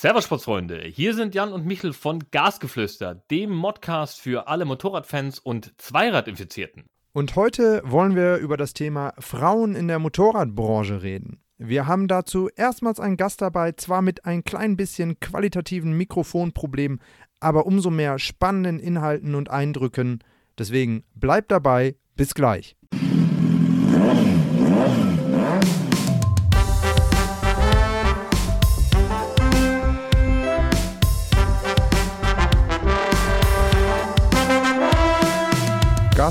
Servus Sportsfreunde, hier sind Jan und Michel von Gasgeflüster, dem Modcast für alle Motorradfans und Zweiradinfizierten. Und heute wollen wir über das Thema Frauen in der Motorradbranche reden. Wir haben dazu erstmals einen Gast dabei, zwar mit ein klein bisschen qualitativen Mikrofonproblemen, aber umso mehr spannenden Inhalten und Eindrücken. Deswegen bleibt dabei, bis gleich.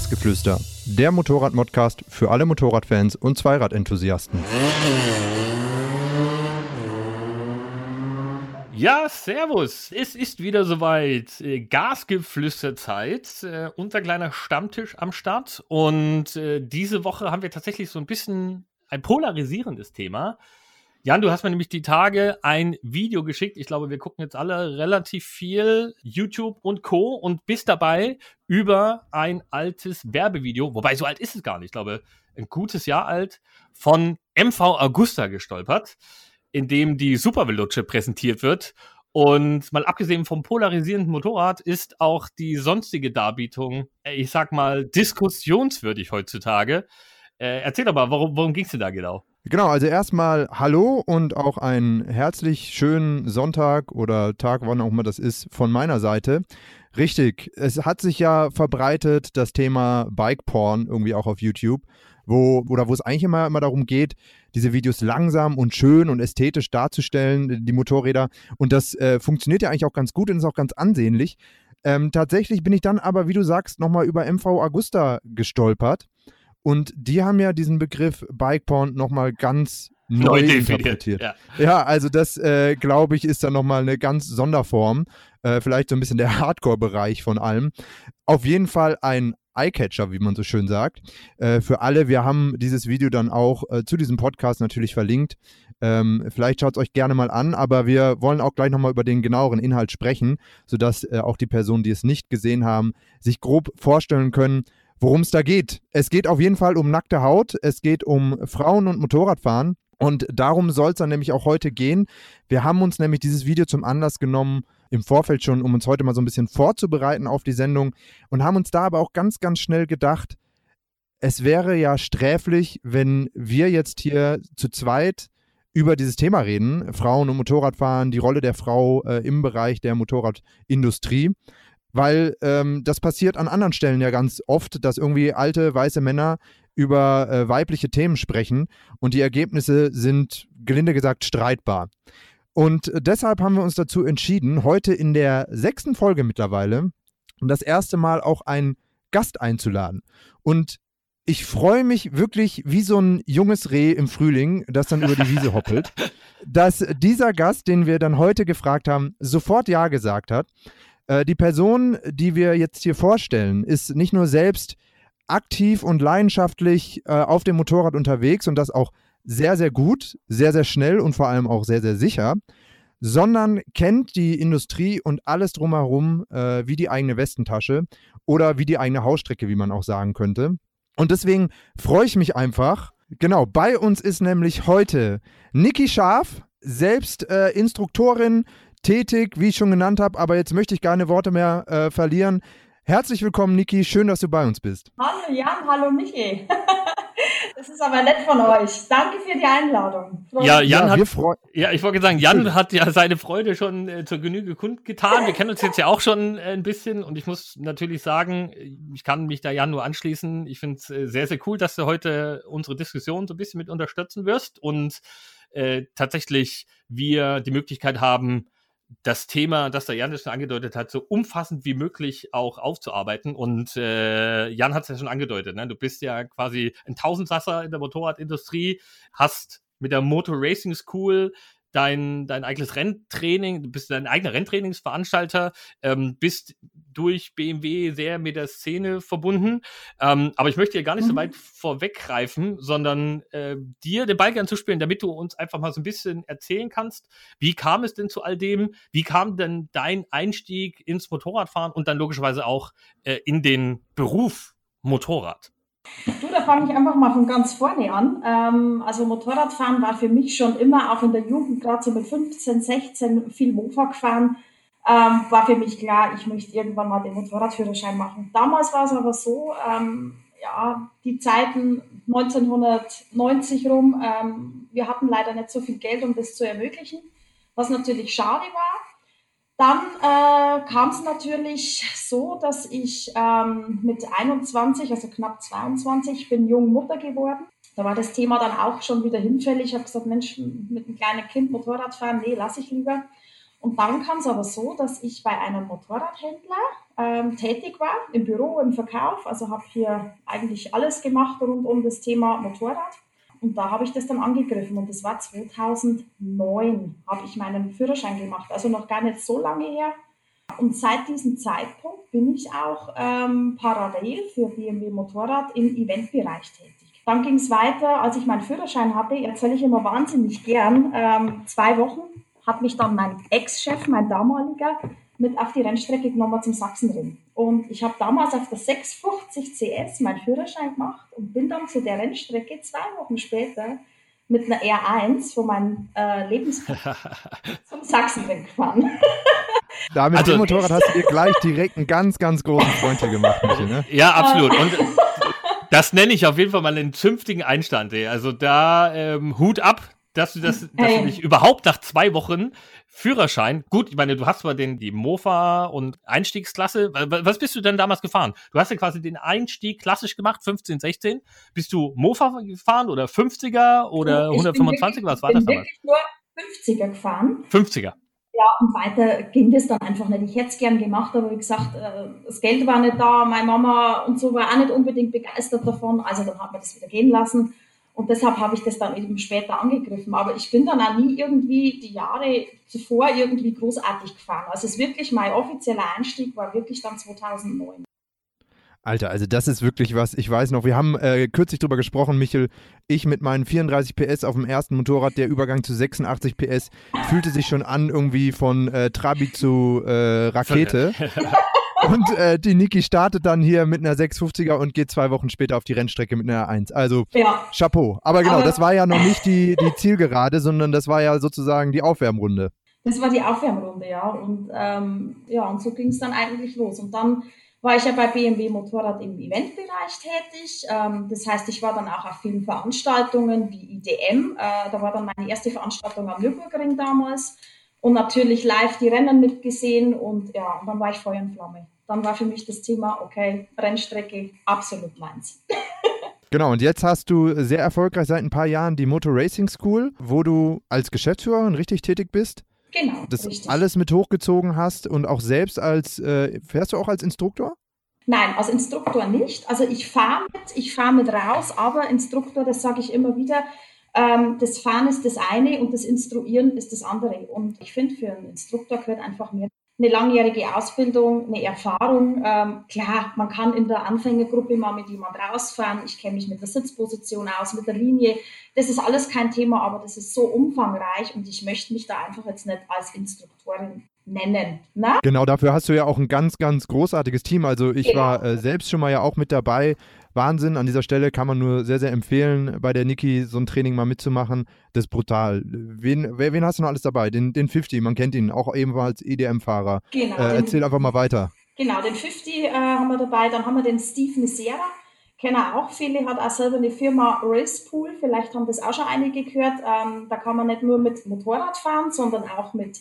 Gasgeflüster, der Motorrad-Modcast für alle Motorradfans und Zweiradenthusiasten. Ja, servus. Es ist wieder soweit. Äh, Gasgeflüsterzeit. Äh, unser kleiner Stammtisch am Start. Und äh, diese Woche haben wir tatsächlich so ein bisschen ein polarisierendes Thema. Jan, du hast mir nämlich die Tage ein Video geschickt. Ich glaube, wir gucken jetzt alle relativ viel YouTube und Co. und bist dabei über ein altes Werbevideo, wobei so alt ist es gar nicht, ich glaube, ein gutes Jahr alt, von MV Augusta gestolpert, in dem die Supervelutsche präsentiert wird. Und mal abgesehen vom polarisierenden Motorrad ist auch die sonstige Darbietung, äh, ich sag mal, diskussionswürdig heutzutage. Äh, erzähl doch mal, worum, worum ging es denn da genau? Genau, also erstmal Hallo und auch einen herzlich schönen Sonntag oder Tag, wann auch immer das ist, von meiner Seite. Richtig, es hat sich ja verbreitet, das Thema Bike Porn irgendwie auch auf YouTube, wo, oder wo es eigentlich immer, immer darum geht, diese Videos langsam und schön und ästhetisch darzustellen, die Motorräder. Und das äh, funktioniert ja eigentlich auch ganz gut und ist auch ganz ansehnlich. Ähm, tatsächlich bin ich dann aber, wie du sagst, nochmal über MV Augusta gestolpert. Und die haben ja diesen Begriff Bike Porn nochmal ganz neu, neu interpretiert. Ja. ja. also das, äh, glaube ich, ist dann nochmal eine ganz Sonderform. Äh, vielleicht so ein bisschen der Hardcore-Bereich von allem. Auf jeden Fall ein Eyecatcher, wie man so schön sagt. Äh, für alle, wir haben dieses Video dann auch äh, zu diesem Podcast natürlich verlinkt. Ähm, vielleicht schaut es euch gerne mal an, aber wir wollen auch gleich nochmal über den genaueren Inhalt sprechen, sodass äh, auch die Personen, die es nicht gesehen haben, sich grob vorstellen können, worum es da geht. Es geht auf jeden Fall um nackte Haut, es geht um Frauen und Motorradfahren und darum soll es dann nämlich auch heute gehen. Wir haben uns nämlich dieses Video zum Anlass genommen, im Vorfeld schon, um uns heute mal so ein bisschen vorzubereiten auf die Sendung und haben uns da aber auch ganz, ganz schnell gedacht, es wäre ja sträflich, wenn wir jetzt hier zu zweit über dieses Thema reden, Frauen und Motorradfahren, die Rolle der Frau äh, im Bereich der Motorradindustrie. Weil ähm, das passiert an anderen Stellen ja ganz oft, dass irgendwie alte weiße Männer über äh, weibliche Themen sprechen und die Ergebnisse sind, gelinde gesagt, streitbar. Und deshalb haben wir uns dazu entschieden, heute in der sechsten Folge mittlerweile das erste Mal auch einen Gast einzuladen. Und ich freue mich wirklich wie so ein junges Reh im Frühling, das dann über die Wiese hoppelt, dass dieser Gast, den wir dann heute gefragt haben, sofort Ja gesagt hat. Äh, die Person, die wir jetzt hier vorstellen, ist nicht nur selbst aktiv und leidenschaftlich äh, auf dem Motorrad unterwegs und das auch sehr, sehr gut, sehr, sehr schnell und vor allem auch sehr, sehr sicher, sondern kennt die Industrie und alles drumherum äh, wie die eigene Westentasche oder wie die eigene Hausstrecke, wie man auch sagen könnte. Und deswegen freue ich mich einfach. Genau, bei uns ist nämlich heute Niki Scharf, selbst äh, Instruktorin, tätig, wie ich schon genannt habe, aber jetzt möchte ich keine Worte mehr äh, verlieren. Herzlich willkommen, Niki. Schön, dass du bei uns bist. Hallo Jan, hallo Niki. das ist aber nett von euch. Danke für die Einladung. Ja, Jan ja, hat, ja, ich wollte sagen, Jan hat ja seine Freude schon äh, zur Genüge kundgetan. Wir kennen uns jetzt ja auch schon äh, ein bisschen und ich muss natürlich sagen, ich kann mich da Jan nur anschließen. Ich finde es äh, sehr, sehr cool, dass du heute unsere Diskussion so ein bisschen mit unterstützen wirst und äh, tatsächlich wir die Möglichkeit haben, das Thema, das der Jan schon angedeutet hat, so umfassend wie möglich auch aufzuarbeiten. Und äh, Jan hat es ja schon angedeutet, ne? du bist ja quasi ein Tausendsasser in der Motorradindustrie, hast mit der Motor Racing School dein, dein eigenes Renntraining, du bist dein eigener Renntrainingsveranstalter, ähm, bist durch BMW sehr mit der Szene verbunden. Ähm, aber ich möchte hier gar nicht mhm. so weit vorweggreifen, sondern äh, dir den Ball anzuspielen, damit du uns einfach mal so ein bisschen erzählen kannst, wie kam es denn zu all dem? Wie kam denn dein Einstieg ins Motorradfahren und dann logischerweise auch äh, in den Beruf Motorrad? Du, da fange ich einfach mal von ganz vorne an. Ähm, also Motorradfahren war für mich schon immer, auch in der Jugend, gerade so mit 15, 16, viel Mofa gefahren. Ähm, war für mich klar, ich möchte irgendwann mal den Motorradführerschein machen. Damals war es aber so, ähm, ja, die Zeiten 1990 rum, ähm, wir hatten leider nicht so viel Geld, um das zu ermöglichen, was natürlich schade war. Dann äh, kam es natürlich so, dass ich ähm, mit 21, also knapp 22, bin jung Mutter geworden. Da war das Thema dann auch schon wieder hinfällig. Ich habe gesagt, Mensch, mit einem kleinen Kind Motorrad fahren, nee, lasse ich lieber. Und dann kam es aber so, dass ich bei einem Motorradhändler ähm, tätig war, im Büro, im Verkauf. Also habe hier eigentlich alles gemacht rund um das Thema Motorrad. Und da habe ich das dann angegriffen und das war 2009, habe ich meinen Führerschein gemacht, also noch gar nicht so lange her. Und seit diesem Zeitpunkt bin ich auch ähm, parallel für BMW Motorrad im Eventbereich tätig. Dann ging es weiter, als ich meinen Führerschein hatte, erzähle ich immer wahnsinnig gern, ähm, zwei Wochen hat mich dann mein Ex-Chef, mein damaliger, mit auf die Rennstrecke genommen zum Sachsenring. Und ich habe damals auf der 650 CS meinen Führerschein gemacht und bin dann zu der Rennstrecke zwei Wochen später mit einer R1 von meinem äh, Lebens zum Sachsenring gefahren. Da mit also, dem Motorrad hast du dir gleich direkt einen ganz, ganz großen Freund hier gemacht, Michael, ne? Ja, absolut. Und das nenne ich auf jeden Fall mal einen zünftigen Einstand. Ey. Also da ähm, Hut ab, dass du das, dass du dich überhaupt nach zwei Wochen Führerschein, gut, ich meine, du hast zwar den, die Mofa und Einstiegsklasse, was bist du denn damals gefahren? Du hast ja quasi den Einstieg klassisch gemacht, 15, 16. Bist du Mofa gefahren oder 50er oder ich 125? was war das damals? Ich bin nur 50er gefahren. 50er. Ja, und weiter ging das dann einfach nicht. Ich hätte es gern gemacht, aber wie gesagt, äh, das Geld war nicht da, meine Mama und so war auch nicht unbedingt begeistert davon. Also dann hat man das wieder gehen lassen. Und deshalb habe ich das dann eben später angegriffen. Aber ich bin dann auch nie irgendwie die Jahre zuvor irgendwie großartig gefahren. Also es ist wirklich mein offizieller Einstieg war wirklich dann 2009. Alter, also das ist wirklich was, ich weiß noch, wir haben äh, kürzlich drüber gesprochen, Michel, ich mit meinen 34 PS auf dem ersten Motorrad, der Übergang zu 86 PS, fühlte sich schon an irgendwie von äh, Trabi zu äh, Rakete. Und äh, die Niki startet dann hier mit einer 650er und geht zwei Wochen später auf die Rennstrecke mit einer 1. Also ja. Chapeau. Aber genau, Aber, das war ja noch nicht die, die Zielgerade, sondern das war ja sozusagen die Aufwärmrunde. Das war die Aufwärmrunde, ja. Und ähm, ja, und so ging es dann eigentlich los. Und dann war ich ja bei BMW Motorrad im Eventbereich tätig. Ähm, das heißt, ich war dann auch auf vielen Veranstaltungen wie IDM. Äh, da war dann meine erste Veranstaltung am Nürburgring damals und natürlich live die Rennen mitgesehen und ja, und dann war ich Feuer und Flamme. Dann war für mich das Thema, okay, Rennstrecke absolut meins. Genau, und jetzt hast du sehr erfolgreich seit ein paar Jahren die Motor Racing School, wo du als Geschäftsführerin richtig tätig bist. Genau. Das richtig. alles mit hochgezogen hast und auch selbst als, äh, fährst du auch als Instruktor? Nein, als Instruktor nicht. Also ich fahre mit, ich fahre mit raus, aber Instruktor, das sage ich immer wieder, ähm, das Fahren ist das eine und das Instruieren ist das andere. Und ich finde, für einen Instruktor gehört einfach mehr eine langjährige Ausbildung, eine Erfahrung. Ähm, klar, man kann in der Anfängergruppe mal mit jemand rausfahren. Ich kenne mich mit der Sitzposition aus, mit der Linie. Das ist alles kein Thema, aber das ist so umfangreich und ich möchte mich da einfach jetzt nicht als Instruktorin nennen. Ne? Genau, dafür hast du ja auch ein ganz, ganz großartiges Team. Also ich genau. war äh, selbst schon mal ja auch mit dabei Wahnsinn. An dieser Stelle kann man nur sehr, sehr empfehlen, bei der Niki so ein Training mal mitzumachen. Das ist brutal. Wen, wen hast du noch alles dabei? Den, den 50, man kennt ihn, auch ebenfalls EDM-Fahrer. Genau. Äh, erzähl einfach mal weiter. Genau, den 50 äh, haben wir dabei. Dann haben wir den Steve Nisera. Kennen auch viele, hat auch selber eine Firma Racepool. Vielleicht haben das auch schon einige gehört. Ähm, da kann man nicht nur mit Motorrad fahren, sondern auch mit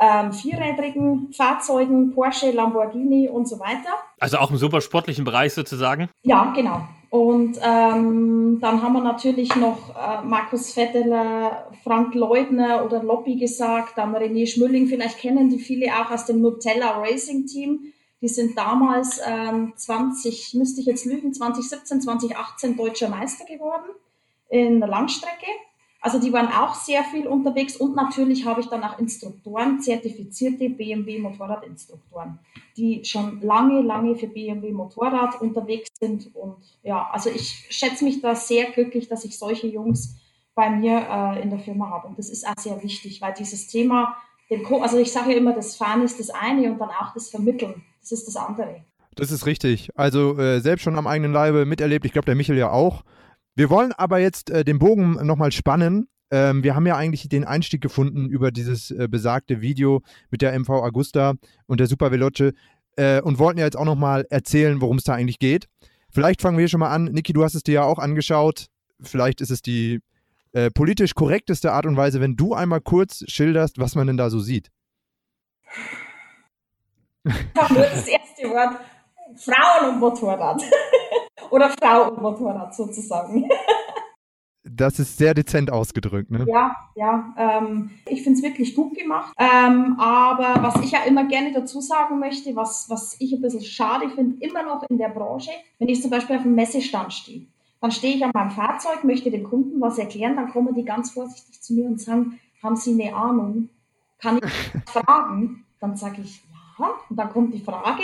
ähm, vierrädrigen Fahrzeugen, Porsche, Lamborghini und so weiter. Also auch im super sportlichen Bereich sozusagen? Ja, genau. Und ähm, dann haben wir natürlich noch äh, Markus Vetteler, Frank Leutner oder Lobby gesagt, dann René Schmülling, vielleicht kennen die viele auch aus dem Nutella Racing Team. Die sind damals ähm, 20, müsste ich jetzt lügen, 2017, 2018 deutscher Meister geworden in der Langstrecke. Also die waren auch sehr viel unterwegs und natürlich habe ich dann auch Instruktoren, zertifizierte BMW Motorradinstruktoren, die schon lange, lange für BMW Motorrad unterwegs sind. Und ja, also ich schätze mich da sehr glücklich, dass ich solche Jungs bei mir äh, in der Firma habe. Und das ist auch sehr wichtig, weil dieses Thema, also ich sage ja immer, das Fahren ist das eine und dann auch das Vermitteln, das ist das andere. Das ist richtig. Also äh, selbst schon am eigenen Leibe miterlebt. Ich glaube, der Michel ja auch. Wir wollen aber jetzt äh, den Bogen nochmal spannen. Ähm, wir haben ja eigentlich den Einstieg gefunden über dieses äh, besagte Video mit der MV Augusta und der Super Veloce äh, und wollten ja jetzt auch nochmal erzählen, worum es da eigentlich geht. Vielleicht fangen wir hier schon mal an. Niki, du hast es dir ja auch angeschaut. Vielleicht ist es die äh, politisch korrekteste Art und Weise, wenn du einmal kurz schilderst, was man denn da so sieht. Nur das erste Wort: Frauen und Motorrad. Oder Frau und Motorrad sozusagen. Das ist sehr dezent ausgedrückt, ne? Ja, ja. Ähm, ich finde es wirklich gut gemacht. Ähm, aber was ich ja immer gerne dazu sagen möchte, was, was ich ein bisschen schade finde, immer noch in der Branche, wenn ich zum Beispiel auf dem Messestand stehe, dann stehe ich an meinem Fahrzeug, möchte dem Kunden was erklären, dann kommen die ganz vorsichtig zu mir und sagen, haben Sie eine Ahnung? Kann ich fragen? Dann sage ich, ja. Und dann kommt die Frage,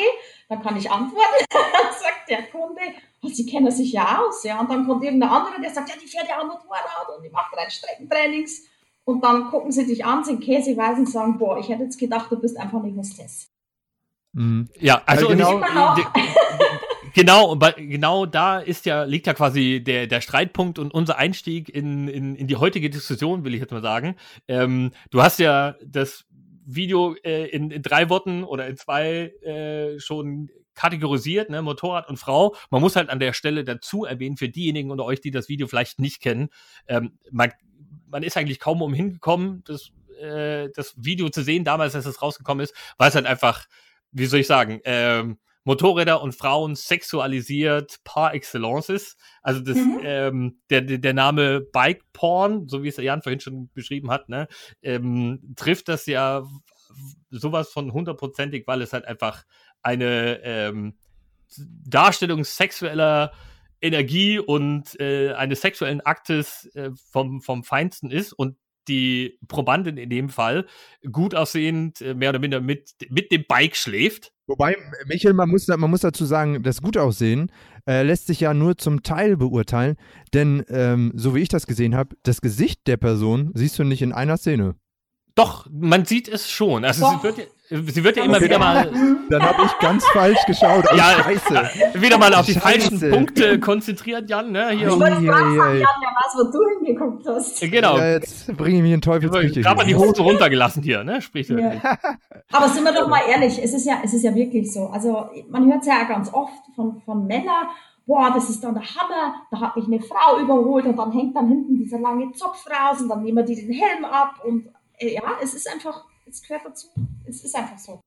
dann kann ich antworten. dann sagt der Kunde, oh, Sie kennen sich ja aus. Ja. Und dann kommt irgendein anderer, der sagt, ja, die fährt ja auch Motorrad und die macht drei Streckentrainings. Und dann gucken sie dich an, sind käseweise und sagen, boah, ich hätte jetzt gedacht, du bist einfach eine Hostess. Mhm. Ja, also genau, genau, genau da ist ja, liegt ja quasi der, der Streitpunkt und unser Einstieg in, in, in die heutige Diskussion, will ich jetzt mal sagen. Ähm, du hast ja das Video äh, in, in drei Worten oder in zwei äh, schon kategorisiert, ne, Motorrad und Frau. Man muss halt an der Stelle dazu erwähnen, für diejenigen unter euch, die das Video vielleicht nicht kennen, ähm, man, man ist eigentlich kaum umhin gekommen, das, äh, das Video zu sehen, damals, als es rausgekommen ist, weil es halt einfach wie soll ich sagen, ähm, Motorräder und Frauen sexualisiert par excellence ist. Also das, mhm. ähm, der, der Name Bike Porn, so wie es Jan vorhin schon beschrieben hat, ne, ähm, trifft das ja sowas von hundertprozentig, weil es halt einfach eine ähm, Darstellung sexueller Energie und äh, eines sexuellen Aktes äh, vom, vom Feinsten ist und die Probandin in dem Fall gut aussehend, äh, mehr oder minder mit, mit dem Bike schläft. Wobei, Michael, man muss, man muss dazu sagen, das Gutaussehen äh, lässt sich ja nur zum Teil beurteilen, denn ähm, so wie ich das gesehen habe, das Gesicht der Person siehst du nicht in einer Szene. Doch, man sieht es schon. Also sie wird, sie wird ja immer okay. wieder mal. Dann habe ich ganz falsch geschaut. Oh, ja, Scheiße. Wieder mal auf die Scheiße. falschen Punkte konzentriert, Jan. Ne? Hier ich wollte sagen, Jan, der weiß, wo du hingeguckt hast. Genau. Ja, jetzt bringe ich mich in Teufelsküche. Ich habe die Hose runtergelassen hier, ne? Sprich. Ja. Aber sind wir doch mal ehrlich, es ist ja, es ist ja wirklich so. Also man hört es ja ganz oft von, von Männern, boah, das ist dann der Hammer, da hat mich eine Frau überholt und dann hängt dann hinten dieser lange Zopf raus und dann nehmen wir die den Helm ab und äh, ja, es ist einfach, es gehört dazu. Es ist einfach so.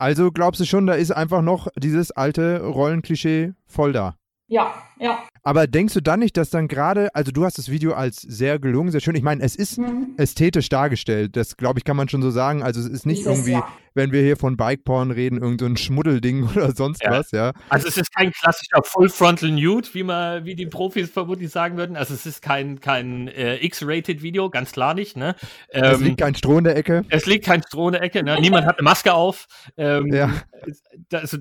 Also glaubst du schon, da ist einfach noch dieses alte Rollenklischee voll da? Ja, ja. Aber denkst du dann nicht, dass dann gerade, also du hast das Video als sehr gelungen, sehr schön. Ich meine, es ist mhm. ästhetisch dargestellt. Das glaube ich, kann man schon so sagen. Also es ist nicht Dieses, irgendwie, ja. wenn wir hier von Bike-Porn reden, irgendein so Schmuddelding oder sonst ja. was, ja. Also es ist kein klassischer Full-Frontal Nude, wie man, wie die Profis vermutlich sagen würden. Also es ist kein, kein äh, X-Rated-Video, ganz klar nicht. Ne? Ähm, es liegt kein Stroh in der Ecke. Es liegt kein Stroh in der Ecke. Ne? Niemand hat eine Maske auf. Ähm, ja. Also,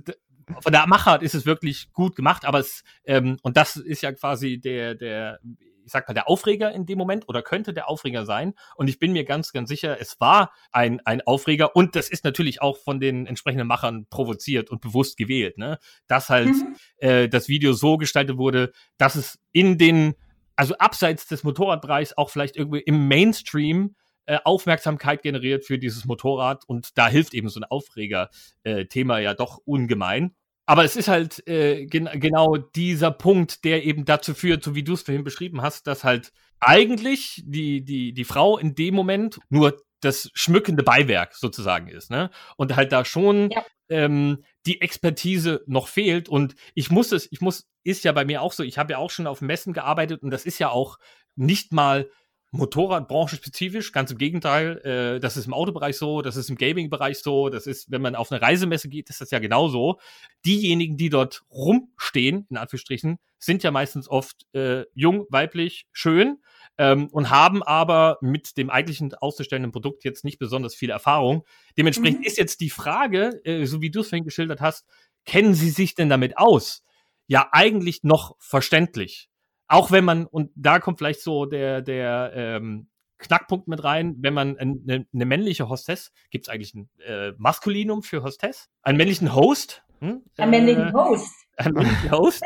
von der Machart ist es wirklich gut gemacht, aber es, ähm, und das ist ja quasi der, der, ich sag mal, der Aufreger in dem Moment oder könnte der Aufreger sein. Und ich bin mir ganz, ganz sicher, es war ein, ein Aufreger und das ist natürlich auch von den entsprechenden Machern provoziert und bewusst gewählt, ne? Dass halt mhm. äh, das Video so gestaltet wurde, dass es in den, also abseits des Motorradbereichs auch vielleicht irgendwie im Mainstream äh, Aufmerksamkeit generiert für dieses Motorrad und da hilft eben so ein Aufreger-Thema äh, ja doch ungemein. Aber es ist halt äh, gen genau dieser Punkt, der eben dazu führt, so wie du es vorhin beschrieben hast, dass halt eigentlich die, die, die Frau in dem Moment nur das schmückende Beiwerk sozusagen ist, ne? Und halt da schon ja. ähm, die Expertise noch fehlt. Und ich muss es, ich muss, ist ja bei mir auch so, ich habe ja auch schon auf Messen gearbeitet und das ist ja auch nicht mal Motorradbranche spezifisch, ganz im Gegenteil. Äh, das ist im Autobereich so, das ist im Gaming-Bereich so, das ist, wenn man auf eine Reisemesse geht, ist das ja genauso. Diejenigen, die dort rumstehen, in Anführungsstrichen, sind ja meistens oft äh, jung, weiblich, schön ähm, und haben aber mit dem eigentlichen auszustellenden Produkt jetzt nicht besonders viel Erfahrung. Dementsprechend mhm. ist jetzt die Frage, äh, so wie du es vorhin geschildert hast, kennen sie sich denn damit aus? Ja, eigentlich noch verständlich. Auch wenn man, und da kommt vielleicht so der, der ähm, Knackpunkt mit rein, wenn man eine, eine männliche Hostess, gibt es eigentlich ein äh, Maskulinum für Hostess? Einen männlichen Host? Hm? Ein männlichen Host. Ein männlichen Host.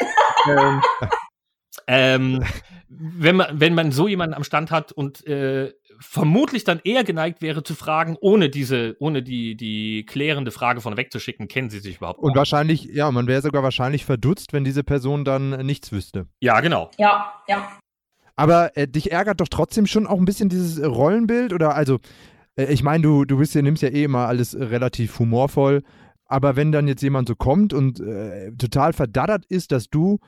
ähm, ähm, wenn, man, wenn man so jemanden am Stand hat und äh, vermutlich dann eher geneigt wäre zu fragen, ohne diese, ohne die, die klärende Frage von wegzuschicken, kennen sie sich überhaupt? Und wahrscheinlich, ja, man wäre sogar wahrscheinlich verdutzt, wenn diese Person dann nichts wüsste. Ja, genau. Ja, ja. Aber äh, dich ärgert doch trotzdem schon auch ein bisschen dieses Rollenbild oder also, äh, ich meine, du, du bist ja, nimmst ja eh immer alles relativ humorvoll, aber wenn dann jetzt jemand so kommt und äh, total verdattert ist, dass du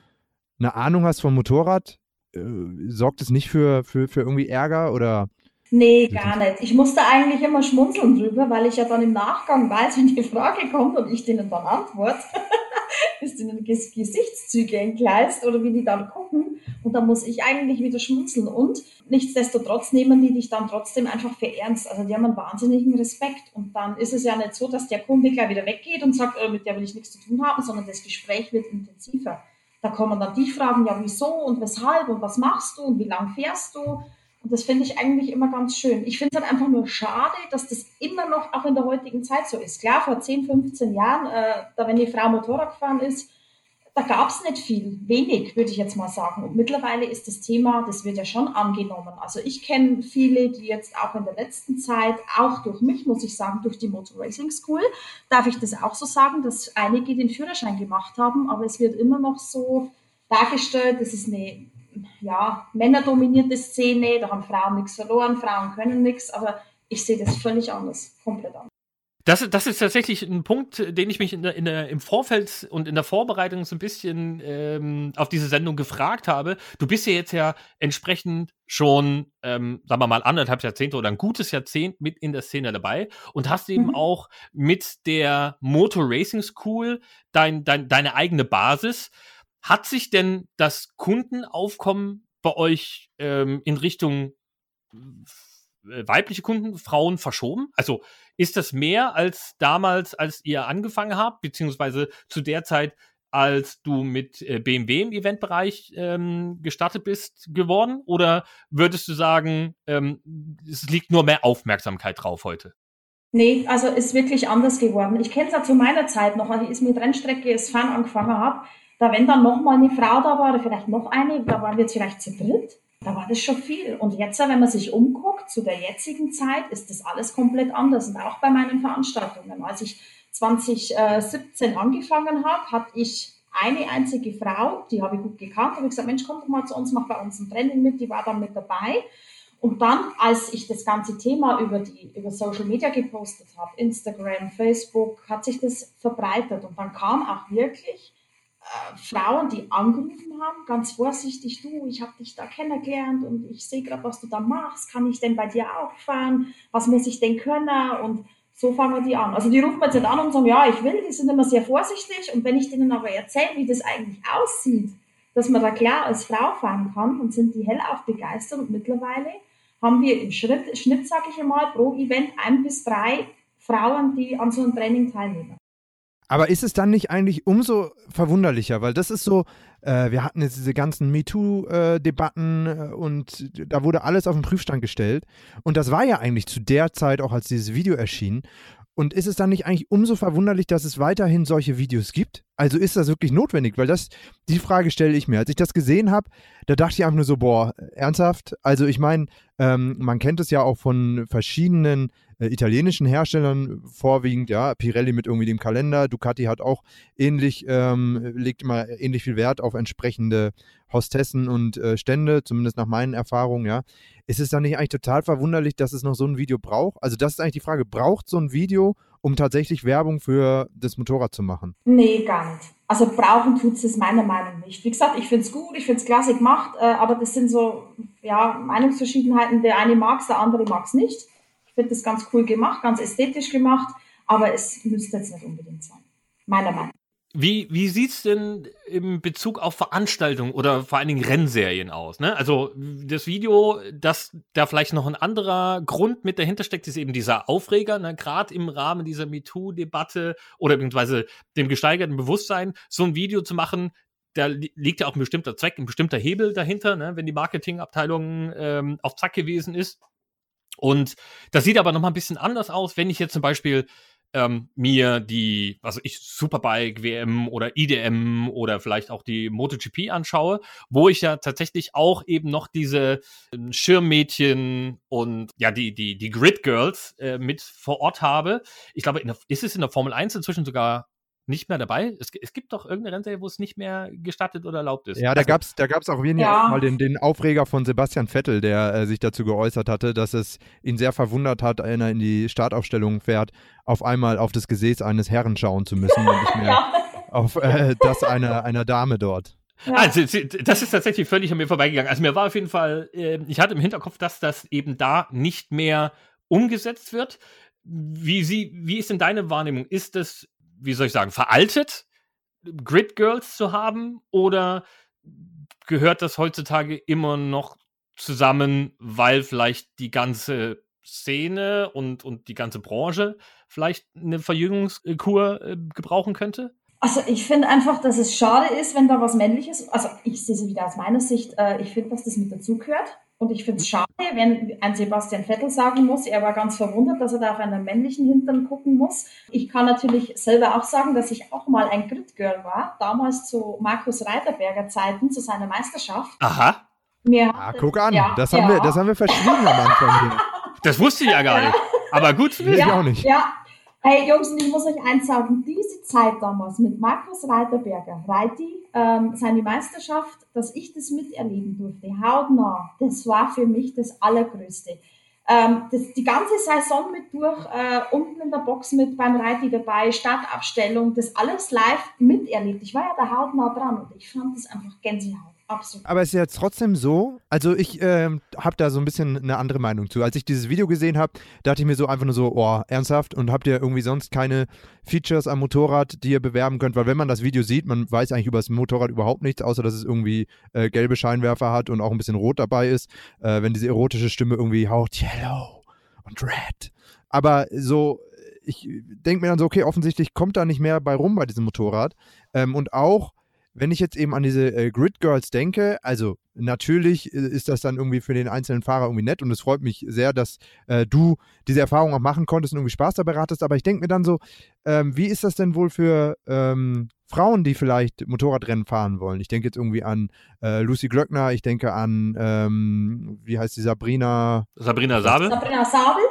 eine Ahnung hast vom Motorrad, äh, sorgt es nicht für, für, für irgendwie Ärger oder? Nee, gar nicht. Ich musste eigentlich immer schmunzeln drüber, weil ich ja dann im Nachgang weiß, wenn die Frage kommt und ich denen dann antworte, ist ihnen Ges Gesichtszüge entgleist oder wie die dann gucken. Und dann muss ich eigentlich wieder schmunzeln. Und nichtsdestotrotz nehmen die dich dann trotzdem einfach für ernst. Also die haben einen wahnsinnigen Respekt. Und dann ist es ja nicht so, dass der Kunde gleich wieder weggeht und sagt, äh, mit der will ich nichts zu tun haben, sondern das Gespräch wird intensiver. Da kommen dann die Fragen, ja, wieso und weshalb und was machst du und wie lang fährst du? Und das finde ich eigentlich immer ganz schön. Ich finde es halt einfach nur schade, dass das immer noch auch in der heutigen Zeit so ist. Klar, vor 10, 15 Jahren, äh, da wenn die Frau Motorrad gefahren ist, da gab es nicht viel, wenig, würde ich jetzt mal sagen. Und mittlerweile ist das Thema, das wird ja schon angenommen. Also ich kenne viele, die jetzt auch in der letzten Zeit, auch durch mich, muss ich sagen, durch die Motor Racing School, darf ich das auch so sagen, dass einige den Führerschein gemacht haben, aber es wird immer noch so dargestellt, das ist eine ja, männerdominierte Szene, da haben Frauen nichts verloren, Frauen können nichts, aber ich sehe das völlig anders, komplett anders. Das, das ist tatsächlich ein Punkt, den ich mich in der, in der, im Vorfeld und in der Vorbereitung so ein bisschen ähm, auf diese Sendung gefragt habe. Du bist ja jetzt ja entsprechend schon, ähm, sagen wir mal, anderthalb Jahrzehnte oder ein gutes Jahrzehnt mit in der Szene dabei und hast eben mhm. auch mit der Motor Racing School dein, dein, deine eigene Basis. Hat sich denn das Kundenaufkommen bei euch ähm, in Richtung äh, weibliche Kunden, Frauen verschoben? Also ist das mehr als damals, als ihr angefangen habt, beziehungsweise zu der Zeit, als du mit äh, BMW im Eventbereich ähm, gestartet bist, geworden? Oder würdest du sagen, ähm, es liegt nur mehr Aufmerksamkeit drauf heute? Nee, also ist wirklich anders geworden. Ich kenne es ja zu meiner Zeit noch, als ich mit Rennstrecke das Fahren angefangen habe. Da, wenn dann noch mal eine Frau da war, oder vielleicht noch eine, da waren wir jetzt vielleicht zu dritt da war das schon viel. Und jetzt, wenn man sich umguckt, zu der jetzigen Zeit, ist das alles komplett anders. Und auch bei meinen Veranstaltungen. Als ich 2017 angefangen habe, hatte ich eine einzige Frau, die habe ich gut gekannt, habe ich gesagt, Mensch, komm doch mal zu uns, mach bei uns ein Training mit, die war dann mit dabei. Und dann, als ich das ganze Thema über, die, über Social Media gepostet habe, Instagram, Facebook, hat sich das verbreitet. Und dann kam auch wirklich Frauen, die angerufen haben, ganz vorsichtig, du, ich habe dich da kennengelernt und ich sehe gerade, was du da machst, kann ich denn bei dir auch fahren, was muss ich denn können und so fangen die an. Also die rufen jetzt nicht an und sagen, ja, ich will, die sind immer sehr vorsichtig und wenn ich denen aber erzähle, wie das eigentlich aussieht, dass man da klar als Frau fahren kann, dann sind die hellauf begeistert und mittlerweile haben wir im Schritt, Schnitt, sage ich einmal, pro Event ein bis drei Frauen, die an so einem Training teilnehmen. Aber ist es dann nicht eigentlich umso verwunderlicher, weil das ist so, äh, wir hatten jetzt diese ganzen MeToo-Debatten äh, und da wurde alles auf den Prüfstand gestellt. Und das war ja eigentlich zu der Zeit auch, als dieses Video erschien. Und ist es dann nicht eigentlich umso verwunderlich, dass es weiterhin solche Videos gibt? Also ist das wirklich notwendig? Weil das, die Frage stelle ich mir. Als ich das gesehen habe, da dachte ich einfach nur so, boah, ernsthaft? Also ich meine, ähm, man kennt es ja auch von verschiedenen äh, italienischen Herstellern vorwiegend, ja, Pirelli mit irgendwie dem Kalender, Ducati hat auch ähnlich, ähm, legt immer ähnlich viel Wert auf entsprechende Hostessen und äh, Stände, zumindest nach meinen Erfahrungen, ja. Ist es dann nicht eigentlich total verwunderlich, dass es noch so ein Video braucht? Also das ist eigentlich die Frage, braucht so ein Video, um tatsächlich Werbung für das Motorrad zu machen? Nee, gar nicht. Also brauchen tut es meiner Meinung nach nicht. Wie gesagt, ich finde es gut, ich finde es klasse gemacht, äh, aber das sind so ja, Meinungsverschiedenheiten. Der eine mag es, der andere mag es nicht. Ich finde das ganz cool gemacht, ganz ästhetisch gemacht, aber es müsste jetzt nicht unbedingt sein. Meiner Meinung nach. Wie, wie sieht es denn im Bezug auf Veranstaltungen oder vor allen Dingen Rennserien aus? Ne? Also das Video, dass da vielleicht noch ein anderer Grund mit dahinter steckt, ist eben dieser Aufreger, ne? gerade im Rahmen dieser MeToo-Debatte oder beziehungsweise dem gesteigerten Bewusstsein, so ein Video zu machen, da liegt ja auch ein bestimmter Zweck, ein bestimmter Hebel dahinter, ne? wenn die Marketingabteilung ähm, auf Zack gewesen ist. Und das sieht aber noch mal ein bisschen anders aus, wenn ich jetzt zum Beispiel ähm, mir die, also ich Superbike WM oder IDM oder vielleicht auch die MotoGP anschaue, wo ich ja tatsächlich auch eben noch diese ähm, Schirmmädchen und ja die die die Grid Girls äh, mit vor Ort habe. Ich glaube, der, ist es in der Formel 1 inzwischen sogar nicht mehr dabei? Es, es gibt doch irgendeine Rennserie, wo es nicht mehr gestattet oder erlaubt ist. Ja, da also, gab es da gab's auch wenig ja. mal den, den Aufreger von Sebastian Vettel, der äh, sich dazu geäußert hatte, dass es ihn sehr verwundert hat, wenn er in die Startaufstellung fährt, auf einmal auf das Gesäß eines Herren schauen zu müssen und nicht mehr ja. auf äh, das einer, einer Dame dort. Ja. Also, das ist tatsächlich völlig an mir vorbeigegangen. Also mir war auf jeden Fall, äh, ich hatte im Hinterkopf, dass das eben da nicht mehr umgesetzt wird. Wie, sie, wie ist denn deine Wahrnehmung? Ist es wie soll ich sagen, veraltet, Grid Girls zu haben? Oder gehört das heutzutage immer noch zusammen, weil vielleicht die ganze Szene und, und die ganze Branche vielleicht eine Verjüngungskur äh, gebrauchen könnte? Also ich finde einfach, dass es schade ist, wenn da was Männliches, also ich sehe es wieder aus meiner Sicht, äh, ich finde, dass das mit dazugehört. Und ich finde es schade, wenn ein Sebastian Vettel sagen muss, er war ganz verwundert, dass er da auf einen männlichen Hintern gucken muss. Ich kann natürlich selber auch sagen, dass ich auch mal ein Grid Girl war, damals zu Markus Reiterberger Zeiten, zu seiner Meisterschaft. Aha. Mir ah, guck an, ja, das, haben ja. wir, das haben wir verschwiegen am Anfang hier. Das wusste ich ja gar nicht. Aber gut. Ja, ich auch nicht. Ja, Hey Jungs, und ich muss euch eins sagen, diese Zeit damals mit Markus Reiterberger, Reiti, ähm, seine Meisterschaft, dass ich das miterleben durfte, hautnah, das war für mich das Allergrößte. Ähm, das, die ganze Saison mit durch, äh, unten in der Box mit beim Reiti dabei, Startabstellung, das alles live miterlebt. Ich war ja da hautnah dran und ich fand das einfach Gänsehaut. Absolut. Aber es ist ja trotzdem so, also ich äh, habe da so ein bisschen eine andere Meinung zu. Als ich dieses Video gesehen habe, dachte ich mir so einfach nur so, oh, ernsthaft? Und habt ihr irgendwie sonst keine Features am Motorrad, die ihr bewerben könnt? Weil wenn man das Video sieht, man weiß eigentlich über das Motorrad überhaupt nichts, außer dass es irgendwie äh, gelbe Scheinwerfer hat und auch ein bisschen rot dabei ist. Äh, wenn diese erotische Stimme irgendwie haucht, yellow und red. Aber so, ich denke mir dann so, okay, offensichtlich kommt da nicht mehr bei rum bei diesem Motorrad. Ähm, und auch wenn ich jetzt eben an diese äh, Grid Girls denke, also natürlich äh, ist das dann irgendwie für den einzelnen Fahrer irgendwie nett und es freut mich sehr, dass äh, du diese Erfahrung auch machen konntest und irgendwie Spaß dabei hattest. Aber ich denke mir dann so, ähm, wie ist das denn wohl für ähm, Frauen, die vielleicht Motorradrennen fahren wollen? Ich denke jetzt irgendwie an äh, Lucy Glöckner, ich denke an, ähm, wie heißt die, Sabrina? Sabrina Sabel? Sabrina Sabel?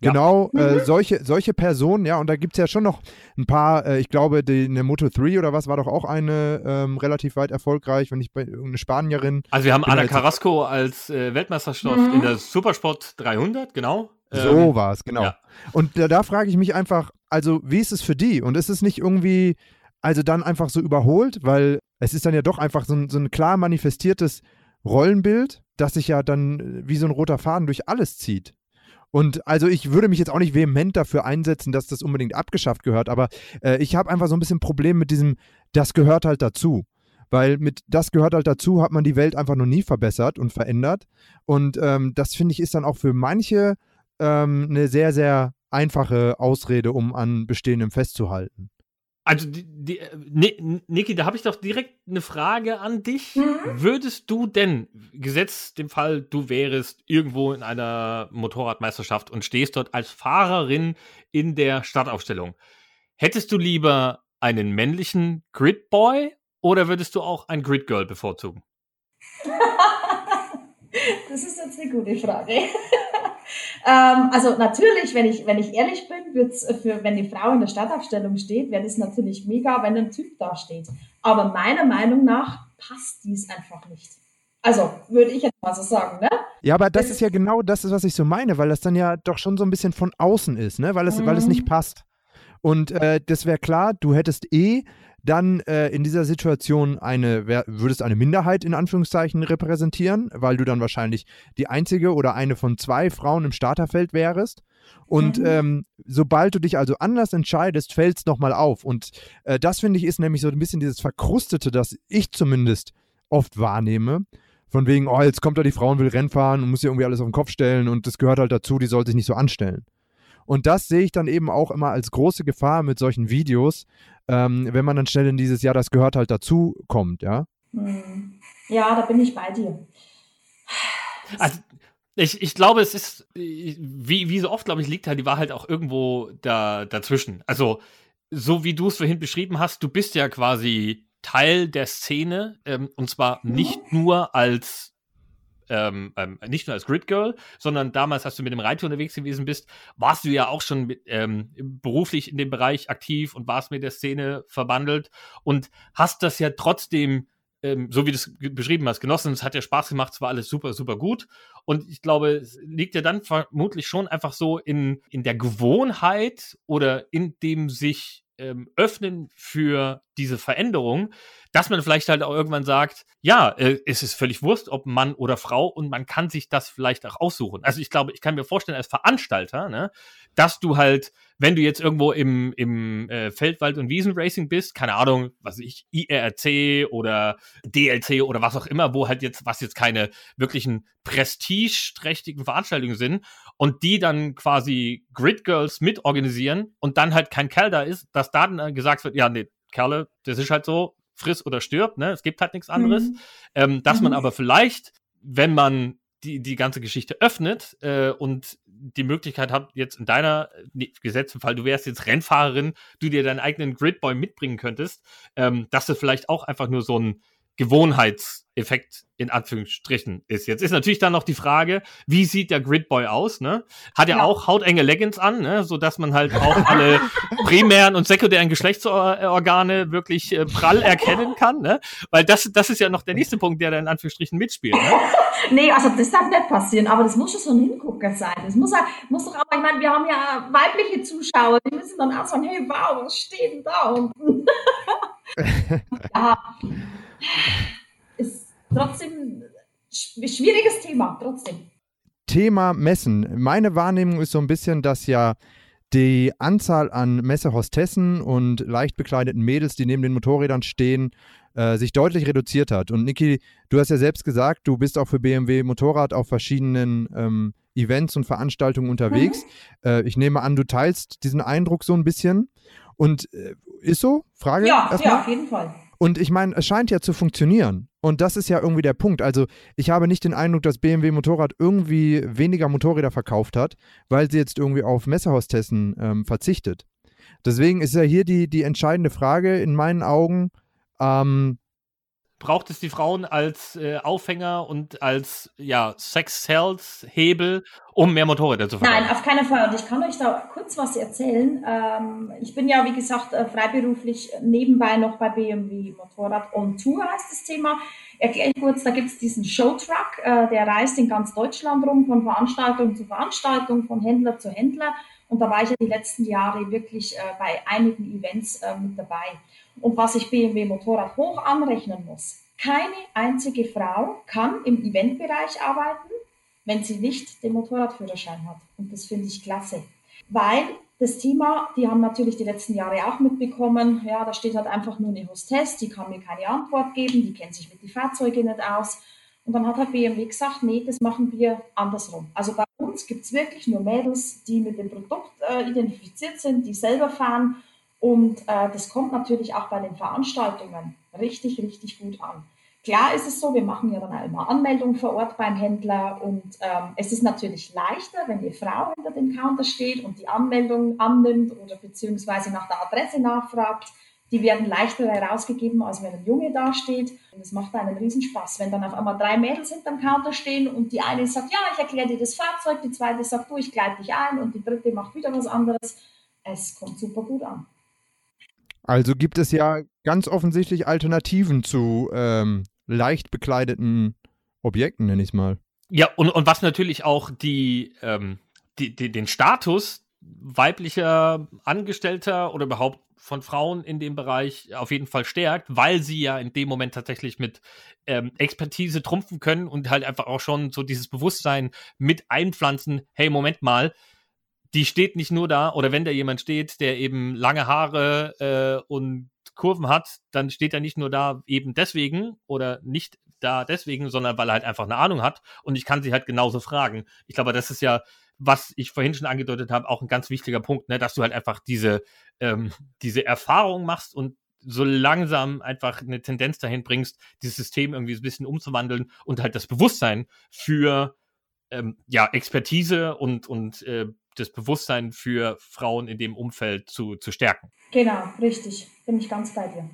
Genau, ja. äh, mhm. solche, solche Personen, ja, und da gibt es ja schon noch ein paar, äh, ich glaube, die, eine Moto 3 oder was war doch auch eine ähm, relativ weit erfolgreich, wenn ich bei irgendeine Spanierin. Also wir haben Anna Carrasco als äh, Weltmeisterschaft mhm. in der Supersport 300, genau. So ähm, war es, genau. Ja. Und da, da frage ich mich einfach, also wie ist es für die? Und ist es nicht irgendwie, also dann einfach so überholt, weil es ist dann ja doch einfach so ein, so ein klar manifestiertes Rollenbild, das sich ja dann äh, wie so ein roter Faden durch alles zieht. Und also ich würde mich jetzt auch nicht vehement dafür einsetzen, dass das unbedingt abgeschafft gehört, aber äh, ich habe einfach so ein bisschen Problem mit diesem, das gehört halt dazu. Weil mit das gehört halt dazu, hat man die Welt einfach noch nie verbessert und verändert. Und ähm, das finde ich ist dann auch für manche ähm, eine sehr, sehr einfache Ausrede, um an Bestehendem festzuhalten. Also, die, die, äh, Niki, da habe ich doch direkt eine Frage an dich. Mhm. Würdest du denn, gesetzt dem Fall, du wärest irgendwo in einer Motorradmeisterschaft und stehst dort als Fahrerin in der Startaufstellung, hättest du lieber einen männlichen Gridboy oder würdest du auch ein Gridgirl bevorzugen? das ist jetzt eine gute Frage. Ähm, also natürlich, wenn ich, wenn ich ehrlich bin, wird's für, wenn die Frau in der Startaufstellung steht, wäre das natürlich mega, wenn ein Typ da steht. Aber meiner Meinung nach passt dies einfach nicht. Also, würde ich jetzt mal so sagen, ne? Ja, aber das, das ist ja genau das, was ich so meine, weil das dann ja doch schon so ein bisschen von außen ist, ne? Weil es, mhm. weil es nicht passt. Und äh, das wäre klar, du hättest eh dann äh, in dieser Situation eine, würdest eine Minderheit in Anführungszeichen repräsentieren, weil du dann wahrscheinlich die einzige oder eine von zwei Frauen im Starterfeld wärst. Und mhm. ähm, sobald du dich also anders entscheidest, fällt es nochmal auf. Und äh, das finde ich ist nämlich so ein bisschen dieses Verkrustete, das ich zumindest oft wahrnehme. Von wegen, oh, jetzt kommt da die Frau und will Rennen fahren und muss ihr irgendwie alles auf den Kopf stellen und das gehört halt dazu, die soll sich nicht so anstellen. Und das sehe ich dann eben auch immer als große Gefahr mit solchen Videos, ähm, wenn man dann schnell in dieses Jahr, das gehört halt dazu, kommt, ja? Hm. Ja, da bin ich bei dir. Also, Ich, ich glaube, es ist, wie, wie so oft, glaube ich, liegt halt die Wahrheit auch irgendwo da, dazwischen. Also, so wie du es vorhin beschrieben hast, du bist ja quasi Teil der Szene ähm, und zwar nicht nur als ähm, ähm, nicht nur als Grid Girl, sondern damals, als du mit dem Reiter unterwegs gewesen bist, warst du ja auch schon mit, ähm, beruflich in dem Bereich aktiv und warst mit der Szene verbandelt und hast das ja trotzdem ähm, so wie du es beschrieben hast, genossen. Es hat ja Spaß gemacht, es war alles super, super gut. Und ich glaube, es liegt ja dann vermutlich schon einfach so in, in der Gewohnheit oder in dem sich ähm, öffnen für diese Veränderung, dass man vielleicht halt auch irgendwann sagt, ja, äh, es ist völlig Wurst, ob Mann oder Frau und man kann sich das vielleicht auch aussuchen. Also ich glaube, ich kann mir vorstellen als Veranstalter, ne, dass du halt, wenn du jetzt irgendwo im, im äh, Feldwald- und Wiesenracing bist, keine Ahnung, was ich, IRC oder DLC oder was auch immer, wo halt jetzt, was jetzt keine wirklichen prestigeträchtigen Veranstaltungen sind und die dann quasi Grid Girls mitorganisieren und dann halt kein Kerl da ist, dass da dann gesagt wird, ja, nee, Kerle, das ist halt so, friss oder stirb, ne? Es gibt halt nichts anderes. Mhm. Ähm, dass mhm. man aber vielleicht, wenn man die, die ganze Geschichte öffnet äh, und die Möglichkeit hat, jetzt in deiner nee, gesetzten Fall, du wärst jetzt Rennfahrerin, du dir deinen eigenen Gridboy mitbringen könntest, ähm, dass das vielleicht auch einfach nur so ein Gewohnheitseffekt in Anführungsstrichen ist. Jetzt ist natürlich dann noch die Frage, wie sieht der Gridboy aus? Ne? Hat er ja. auch hautenge Leggings an, ne? so dass man halt auch alle primären und sekundären Geschlechtsorgane wirklich äh, prall erkennen kann, ne? Weil das, das ist ja noch der nächste Punkt, der da in Anführungsstrichen mitspielt. Ne? nee, also das darf nicht passieren, aber das muss schon so ein Hingucker sein. Das muss, muss doch auch, ich meine, wir haben ja weibliche Zuschauer, die müssen dann auch sagen, hey, wow, was steht denn da unten? ja ist trotzdem ein schwieriges Thema, trotzdem. Thema Messen. Meine Wahrnehmung ist so ein bisschen, dass ja die Anzahl an Messehostessen und leicht bekleideten Mädels, die neben den Motorrädern stehen, äh, sich deutlich reduziert hat. Und Niki, du hast ja selbst gesagt, du bist auch für BMW Motorrad auf verschiedenen ähm, Events und Veranstaltungen unterwegs. Mhm. Äh, ich nehme an, du teilst diesen Eindruck so ein bisschen. Und äh, ist so? Frage? Ja, ja, auf jeden Fall. Und ich meine, es scheint ja zu funktionieren. Und das ist ja irgendwie der Punkt. Also, ich habe nicht den Eindruck, dass BMW Motorrad irgendwie weniger Motorräder verkauft hat, weil sie jetzt irgendwie auf Messehostessen ähm, verzichtet. Deswegen ist ja hier die, die entscheidende Frage in meinen Augen, ähm, braucht es die Frauen als äh, Aufhänger und als ja, Sex-Sales-Hebel, um mehr Motorräder zu verkaufen? Nein, auf keinen Fall. Und ich kann euch da kurz was erzählen. Ähm, ich bin ja, wie gesagt, äh, freiberuflich nebenbei noch bei BMW Motorrad on Tour heißt das Thema. Erkläre ich kurz, da gibt es diesen Showtruck, äh, der reist in ganz Deutschland rum, von Veranstaltung zu Veranstaltung, von Händler zu Händler. Und da war ich ja die letzten Jahre wirklich äh, bei einigen Events äh, mit dabei und was ich BMW Motorrad hoch anrechnen muss. Keine einzige Frau kann im Eventbereich arbeiten, wenn sie nicht den Motorradführerschein hat. Und das finde ich klasse. Weil das Thema, die haben natürlich die letzten Jahre auch mitbekommen, ja, da steht halt einfach nur eine Hostess, die kann mir keine Antwort geben, die kennt sich mit den Fahrzeugen nicht aus. Und dann hat halt BMW gesagt, nee, das machen wir andersrum. Also bei uns gibt es wirklich nur Mädels, die mit dem Produkt äh, identifiziert sind, die selber fahren und äh, das kommt natürlich auch bei den Veranstaltungen richtig, richtig gut an. Klar ist es so, wir machen ja dann immer Anmeldung vor Ort beim Händler und ähm, es ist natürlich leichter, wenn die Frau hinter dem Counter steht und die Anmeldung annimmt oder beziehungsweise nach der Adresse nachfragt. Die werden leichter herausgegeben, als wenn ein Junge dasteht. Und es macht einen Riesenspaß, wenn dann auf einmal drei Mädels hinterm Counter stehen und die eine sagt, ja, ich erkläre dir das Fahrzeug, die zweite sagt, du, ich gleite dich ein und die dritte macht wieder was anderes. Es kommt super gut an. Also gibt es ja ganz offensichtlich Alternativen zu ähm, leicht bekleideten Objekten, nenne ich es mal. Ja, und, und was natürlich auch die, ähm, die, die, den Status weiblicher Angestellter oder überhaupt von Frauen in dem Bereich auf jeden Fall stärkt, weil sie ja in dem Moment tatsächlich mit ähm, Expertise trumpfen können und halt einfach auch schon so dieses Bewusstsein mit einpflanzen, hey, Moment mal, die steht nicht nur da, oder wenn da jemand steht, der eben lange Haare äh, und Kurven hat, dann steht er nicht nur da eben deswegen oder nicht da deswegen, sondern weil er halt einfach eine Ahnung hat und ich kann sie halt genauso fragen. Ich glaube, das ist ja, was ich vorhin schon angedeutet habe, auch ein ganz wichtiger Punkt, ne, dass du halt einfach diese, ähm, diese Erfahrung machst und so langsam einfach eine Tendenz dahin bringst, dieses System irgendwie ein bisschen umzuwandeln und halt das Bewusstsein für ähm, ja, Expertise und, und äh, das Bewusstsein für Frauen in dem Umfeld zu, zu stärken. Genau, richtig. Bin ich ganz bei dir.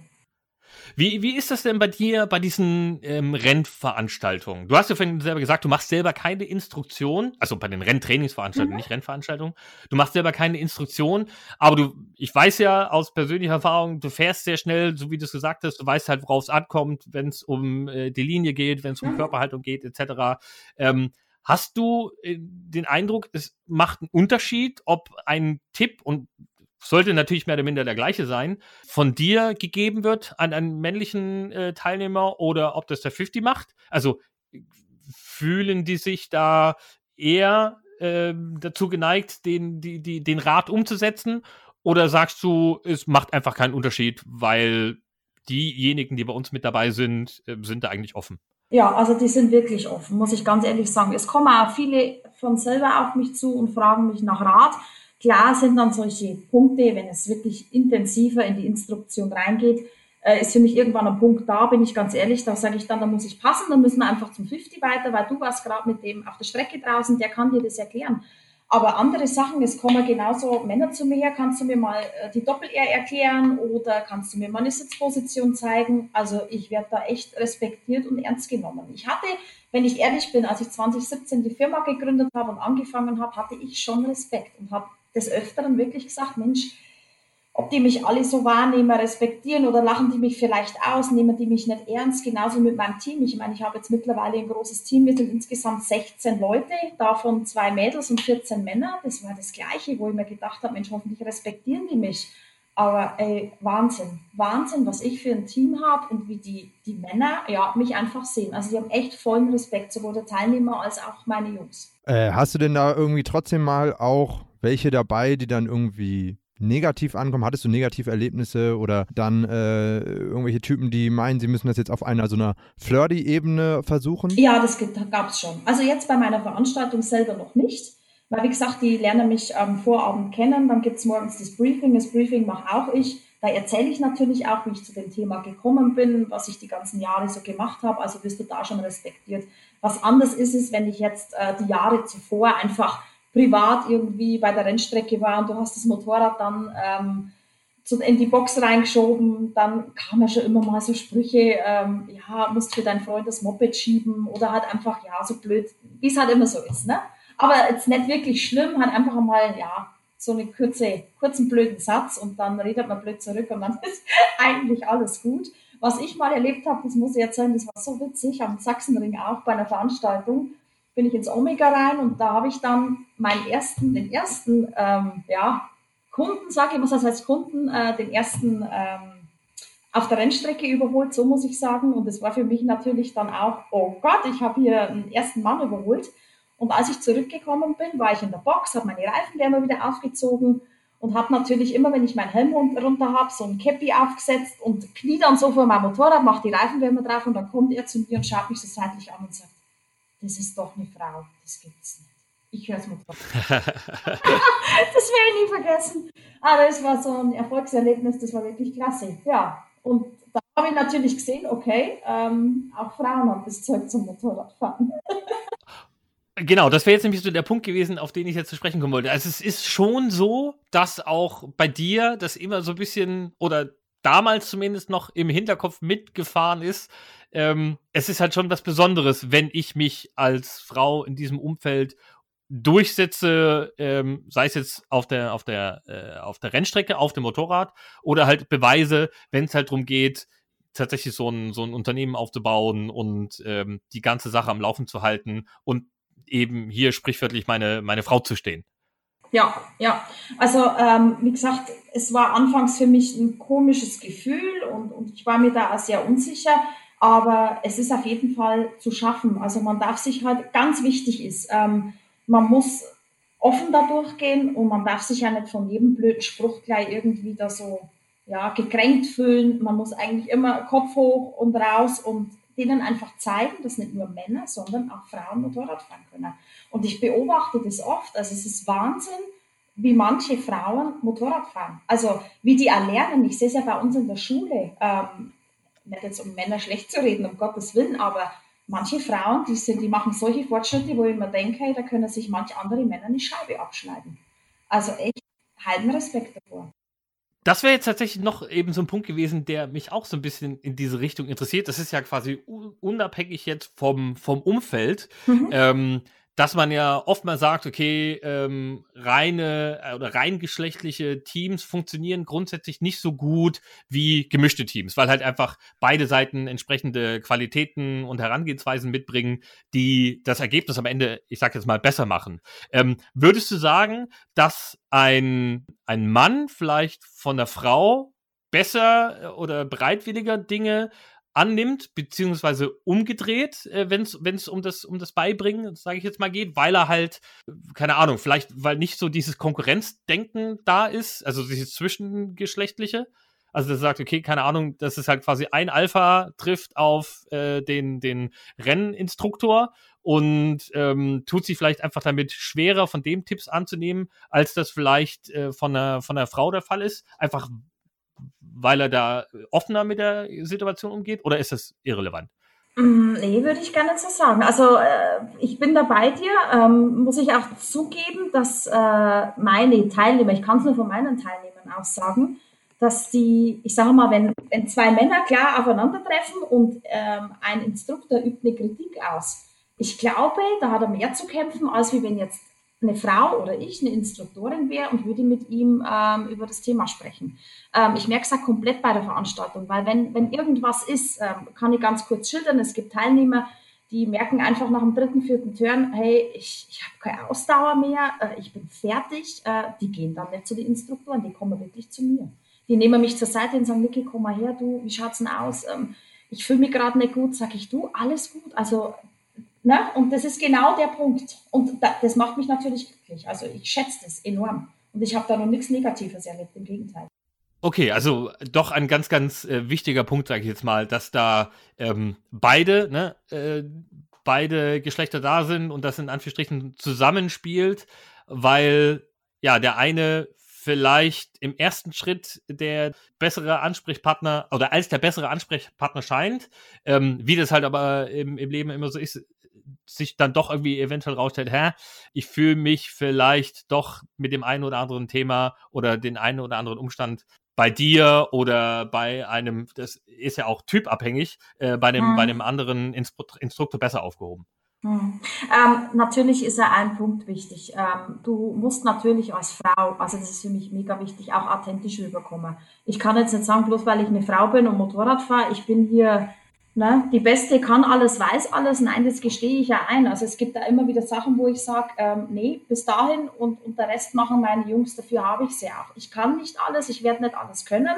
Wie, wie ist das denn bei dir bei diesen ähm, Rennveranstaltungen? Du hast ja vorhin selber gesagt, du machst selber keine Instruktion, also bei den Renntrainingsveranstaltungen, mhm. nicht Rennveranstaltungen. Du machst selber keine Instruktion, aber du, ich weiß ja aus persönlicher Erfahrung, du fährst sehr schnell, so wie du es gesagt hast, du weißt halt, worauf es ankommt, wenn es um äh, die Linie geht, wenn es um mhm. Körperhaltung geht, etc. Ähm, Hast du äh, den Eindruck, es macht einen Unterschied, ob ein Tipp und sollte natürlich mehr oder minder der gleiche sein, von dir gegeben wird an einen männlichen äh, Teilnehmer oder ob das der 50 macht? Also fühlen die sich da eher äh, dazu geneigt, den, die, die, den Rat umzusetzen? Oder sagst du, es macht einfach keinen Unterschied, weil diejenigen, die bei uns mit dabei sind, äh, sind da eigentlich offen? Ja, also die sind wirklich offen, muss ich ganz ehrlich sagen. Es kommen auch viele von selber auf mich zu und fragen mich nach Rat. Klar sind dann solche Punkte, wenn es wirklich intensiver in die Instruktion reingeht, äh, ist für mich irgendwann ein Punkt da, bin ich ganz ehrlich, da sage ich dann, da muss ich passen, dann müssen wir einfach zum 50 weiter, weil du warst gerade mit dem auf der Strecke draußen, der kann dir das erklären. Aber andere Sachen, es kommen genauso Männer zu mir her, kannst du mir mal äh, die Doppel-R erklären oder kannst du mir mal eine Sitzposition zeigen? Also ich werde da echt respektiert und ernst genommen. Ich hatte, wenn ich ehrlich bin, als ich 2017 die Firma gegründet habe und angefangen habe, hatte ich schon Respekt und habe des Öfteren wirklich gesagt, Mensch, ob die mich alle so wahrnehmen, respektieren oder lachen die mich vielleicht aus, nehmen die mich nicht ernst, genauso mit meinem Team. Ich meine, ich habe jetzt mittlerweile ein großes Team, wir sind insgesamt 16 Leute, davon zwei Mädels und 14 Männer. Das war das Gleiche, wo ich mir gedacht habe, Mensch, hoffentlich respektieren die mich. Aber ey, Wahnsinn, Wahnsinn, was ich für ein Team habe und wie die, die Männer ja, mich einfach sehen. Also die haben echt vollen Respekt, sowohl der Teilnehmer als auch meine Jungs. Äh, hast du denn da irgendwie trotzdem mal auch welche dabei, die dann irgendwie negativ ankommen? Hattest du negative Erlebnisse oder dann äh, irgendwelche Typen, die meinen, sie müssen das jetzt auf einer so einer Flirty-Ebene versuchen? Ja, das gab es schon. Also jetzt bei meiner Veranstaltung selber noch nicht. Weil, wie gesagt, die lernen mich am Vorabend kennen, dann gibt es morgens das Briefing. Das Briefing mache auch ich. Da erzähle ich natürlich auch, wie ich zu dem Thema gekommen bin, was ich die ganzen Jahre so gemacht habe. Also wirst du da schon respektiert. Was anders ist es, wenn ich jetzt äh, die Jahre zuvor einfach privat irgendwie bei der Rennstrecke war und du hast das Motorrad dann ähm, in die Box reingeschoben, dann kam ja schon immer mal so Sprüche, ähm, ja, musst für deinen Freund das Moped schieben oder halt einfach, ja, so blöd, wie es halt immer so ist, ne? Aber jetzt nicht wirklich schlimm, halt einfach mal, ja, so einen kurze, kurzen blöden Satz und dann redet man blöd zurück und dann ist eigentlich alles gut. Was ich mal erlebt habe, das muss ich erzählen, das war so witzig, am Sachsenring auch bei einer Veranstaltung bin ich ins Omega rein und da habe ich dann meinen ersten, den ersten, ähm, ja, Kunden, sage ich, was das heißt Kunden, äh, den ersten ähm, auf der Rennstrecke überholt, so muss ich sagen. Und es war für mich natürlich dann auch, oh Gott, ich habe hier einen ersten Mann überholt. Und als ich zurückgekommen bin, war ich in der Box, habe meine Reifenwärme wieder aufgezogen und habe natürlich immer, wenn ich meinen Helm runter habe, so ein Cappy aufgesetzt und knie dann so vor meinem Motorrad, mache die Reifenwärme drauf und dann kommt er zu mir und schaut mich so seitlich an und sagt, das ist doch eine Frau, das gibt's nicht. Ich höre es mir das werde ich nie vergessen. Aber ah, das war so ein Erfolgserlebnis, das war wirklich klasse. Ja, und da habe ich natürlich gesehen, okay, ähm, auch Frauen haben das Zeug zum Motorradfahren. Genau, das wäre jetzt nämlich so der Punkt gewesen, auf den ich jetzt zu sprechen kommen wollte. Also es ist schon so, dass auch bei dir das immer so ein bisschen oder damals zumindest noch im Hinterkopf mitgefahren ist, ähm, es ist halt schon was Besonderes, wenn ich mich als Frau in diesem Umfeld durchsetze, ähm, sei es jetzt auf der, auf der, äh, auf der Rennstrecke, auf dem Motorrad oder halt beweise, wenn es halt darum geht, tatsächlich so ein, so ein Unternehmen aufzubauen und ähm, die ganze Sache am Laufen zu halten und eben hier sprichwörtlich meine, meine Frau zu stehen. Ja, ja. Also ähm, wie gesagt, es war anfangs für mich ein komisches Gefühl und, und ich war mir da auch sehr unsicher. Aber es ist auf jeden Fall zu schaffen. Also man darf sich halt, ganz wichtig ist, ähm, man muss offen da durchgehen und man darf sich ja nicht von jedem blöden Spruch gleich irgendwie da so ja, gekränkt fühlen. Man muss eigentlich immer Kopf hoch und raus und denen einfach zeigen, dass nicht nur Männer, sondern auch Frauen Motorrad fahren können. Und ich beobachte das oft. Also es ist Wahnsinn, wie manche Frauen Motorrad fahren. Also wie die erlernen. Ich sehe es ja bei uns in der Schule. Ähm, nicht jetzt um Männer schlecht zu reden, um Gottes Willen, aber manche Frauen, die, sind, die machen solche Fortschritte, wo ich mir denke, hey, da können sich manche andere Männer eine Scheibe abschneiden. Also echt, halten Respekt davor. Das wäre jetzt tatsächlich noch eben so ein Punkt gewesen, der mich auch so ein bisschen in diese Richtung interessiert. Das ist ja quasi unabhängig jetzt vom, vom Umfeld. Mhm. Ähm, dass man ja oft mal sagt, okay, ähm, reine äh, oder rein geschlechtliche Teams funktionieren grundsätzlich nicht so gut wie gemischte Teams, weil halt einfach beide Seiten entsprechende Qualitäten und Herangehensweisen mitbringen, die das Ergebnis am Ende, ich sag jetzt mal, besser machen. Ähm, würdest du sagen, dass ein, ein Mann vielleicht von der Frau besser äh, oder bereitwilliger Dinge annimmt, beziehungsweise umgedreht, äh, wenn es um das, um das Beibringen, sage ich jetzt mal, geht, weil er halt, keine Ahnung, vielleicht, weil nicht so dieses Konkurrenzdenken da ist, also dieses Zwischengeschlechtliche. Also der sagt, okay, keine Ahnung, das ist halt quasi ein Alpha trifft auf äh, den, den Renninstruktor und ähm, tut sich vielleicht einfach damit schwerer, von dem Tipps anzunehmen, als das vielleicht äh, von, einer, von einer Frau der Fall ist. Einfach weil er da offener mit der Situation umgeht oder ist das irrelevant? Mm, nee, würde ich nicht so sagen. Also äh, ich bin da bei dir, ähm, muss ich auch zugeben, dass äh, meine Teilnehmer, ich kann es nur von meinen Teilnehmern aus sagen, dass die, ich sage mal, wenn, wenn zwei Männer klar aufeinandertreffen und ähm, ein Instruktor übt eine Kritik aus, ich glaube, da hat er mehr zu kämpfen, als wie wenn jetzt eine Frau oder ich eine Instruktorin wäre und würde mit ihm ähm, über das Thema sprechen. Ähm, ich merke es auch komplett bei der Veranstaltung, weil wenn, wenn irgendwas ist, ähm, kann ich ganz kurz schildern, es gibt Teilnehmer, die merken einfach nach dem dritten, vierten Turn, hey, ich, ich habe keine Ausdauer mehr, äh, ich bin fertig. Äh, die gehen dann nicht zu den Instruktoren, die kommen wirklich zu mir. Die nehmen mich zur Seite und sagen, Niki, komm mal her, du, wie schaut's denn aus? Ähm, ich fühle mich gerade nicht gut, sage ich, du, alles gut. Also Ne? Und das ist genau der Punkt. Und das macht mich natürlich glücklich. Also ich schätze das enorm. Und ich habe da noch nichts Negatives erlebt, im Gegenteil. Okay, also doch ein ganz, ganz äh, wichtiger Punkt, sage ich jetzt mal, dass da ähm, beide, ne, äh, beide Geschlechter da sind und das in Anführungsstrichen zusammenspielt, weil ja der eine vielleicht im ersten Schritt der bessere Ansprechpartner oder als der bessere Ansprechpartner scheint. Ähm, wie das halt aber im, im Leben immer so ist, sich dann doch irgendwie eventuell rausstellt, hä, ich fühle mich vielleicht doch mit dem einen oder anderen Thema oder den einen oder anderen Umstand bei dir oder bei einem, das ist ja auch typabhängig, äh, bei, dem, hm. bei einem anderen Instruktor besser aufgehoben. Hm. Ähm, natürlich ist ja ein Punkt wichtig. Ähm, du musst natürlich als Frau, also das ist für mich mega wichtig, auch authentisch rüberkommen. Ich kann jetzt nicht sagen, bloß weil ich eine Frau bin und Motorrad fahre, ich bin hier Ne? Die Beste kann alles, weiß alles. Nein, das gestehe ich ja ein. Also es gibt da immer wieder Sachen, wo ich sage, ähm, nee, bis dahin und, und der Rest machen meine Jungs, dafür habe ich sie auch. Ich kann nicht alles, ich werde nicht alles können.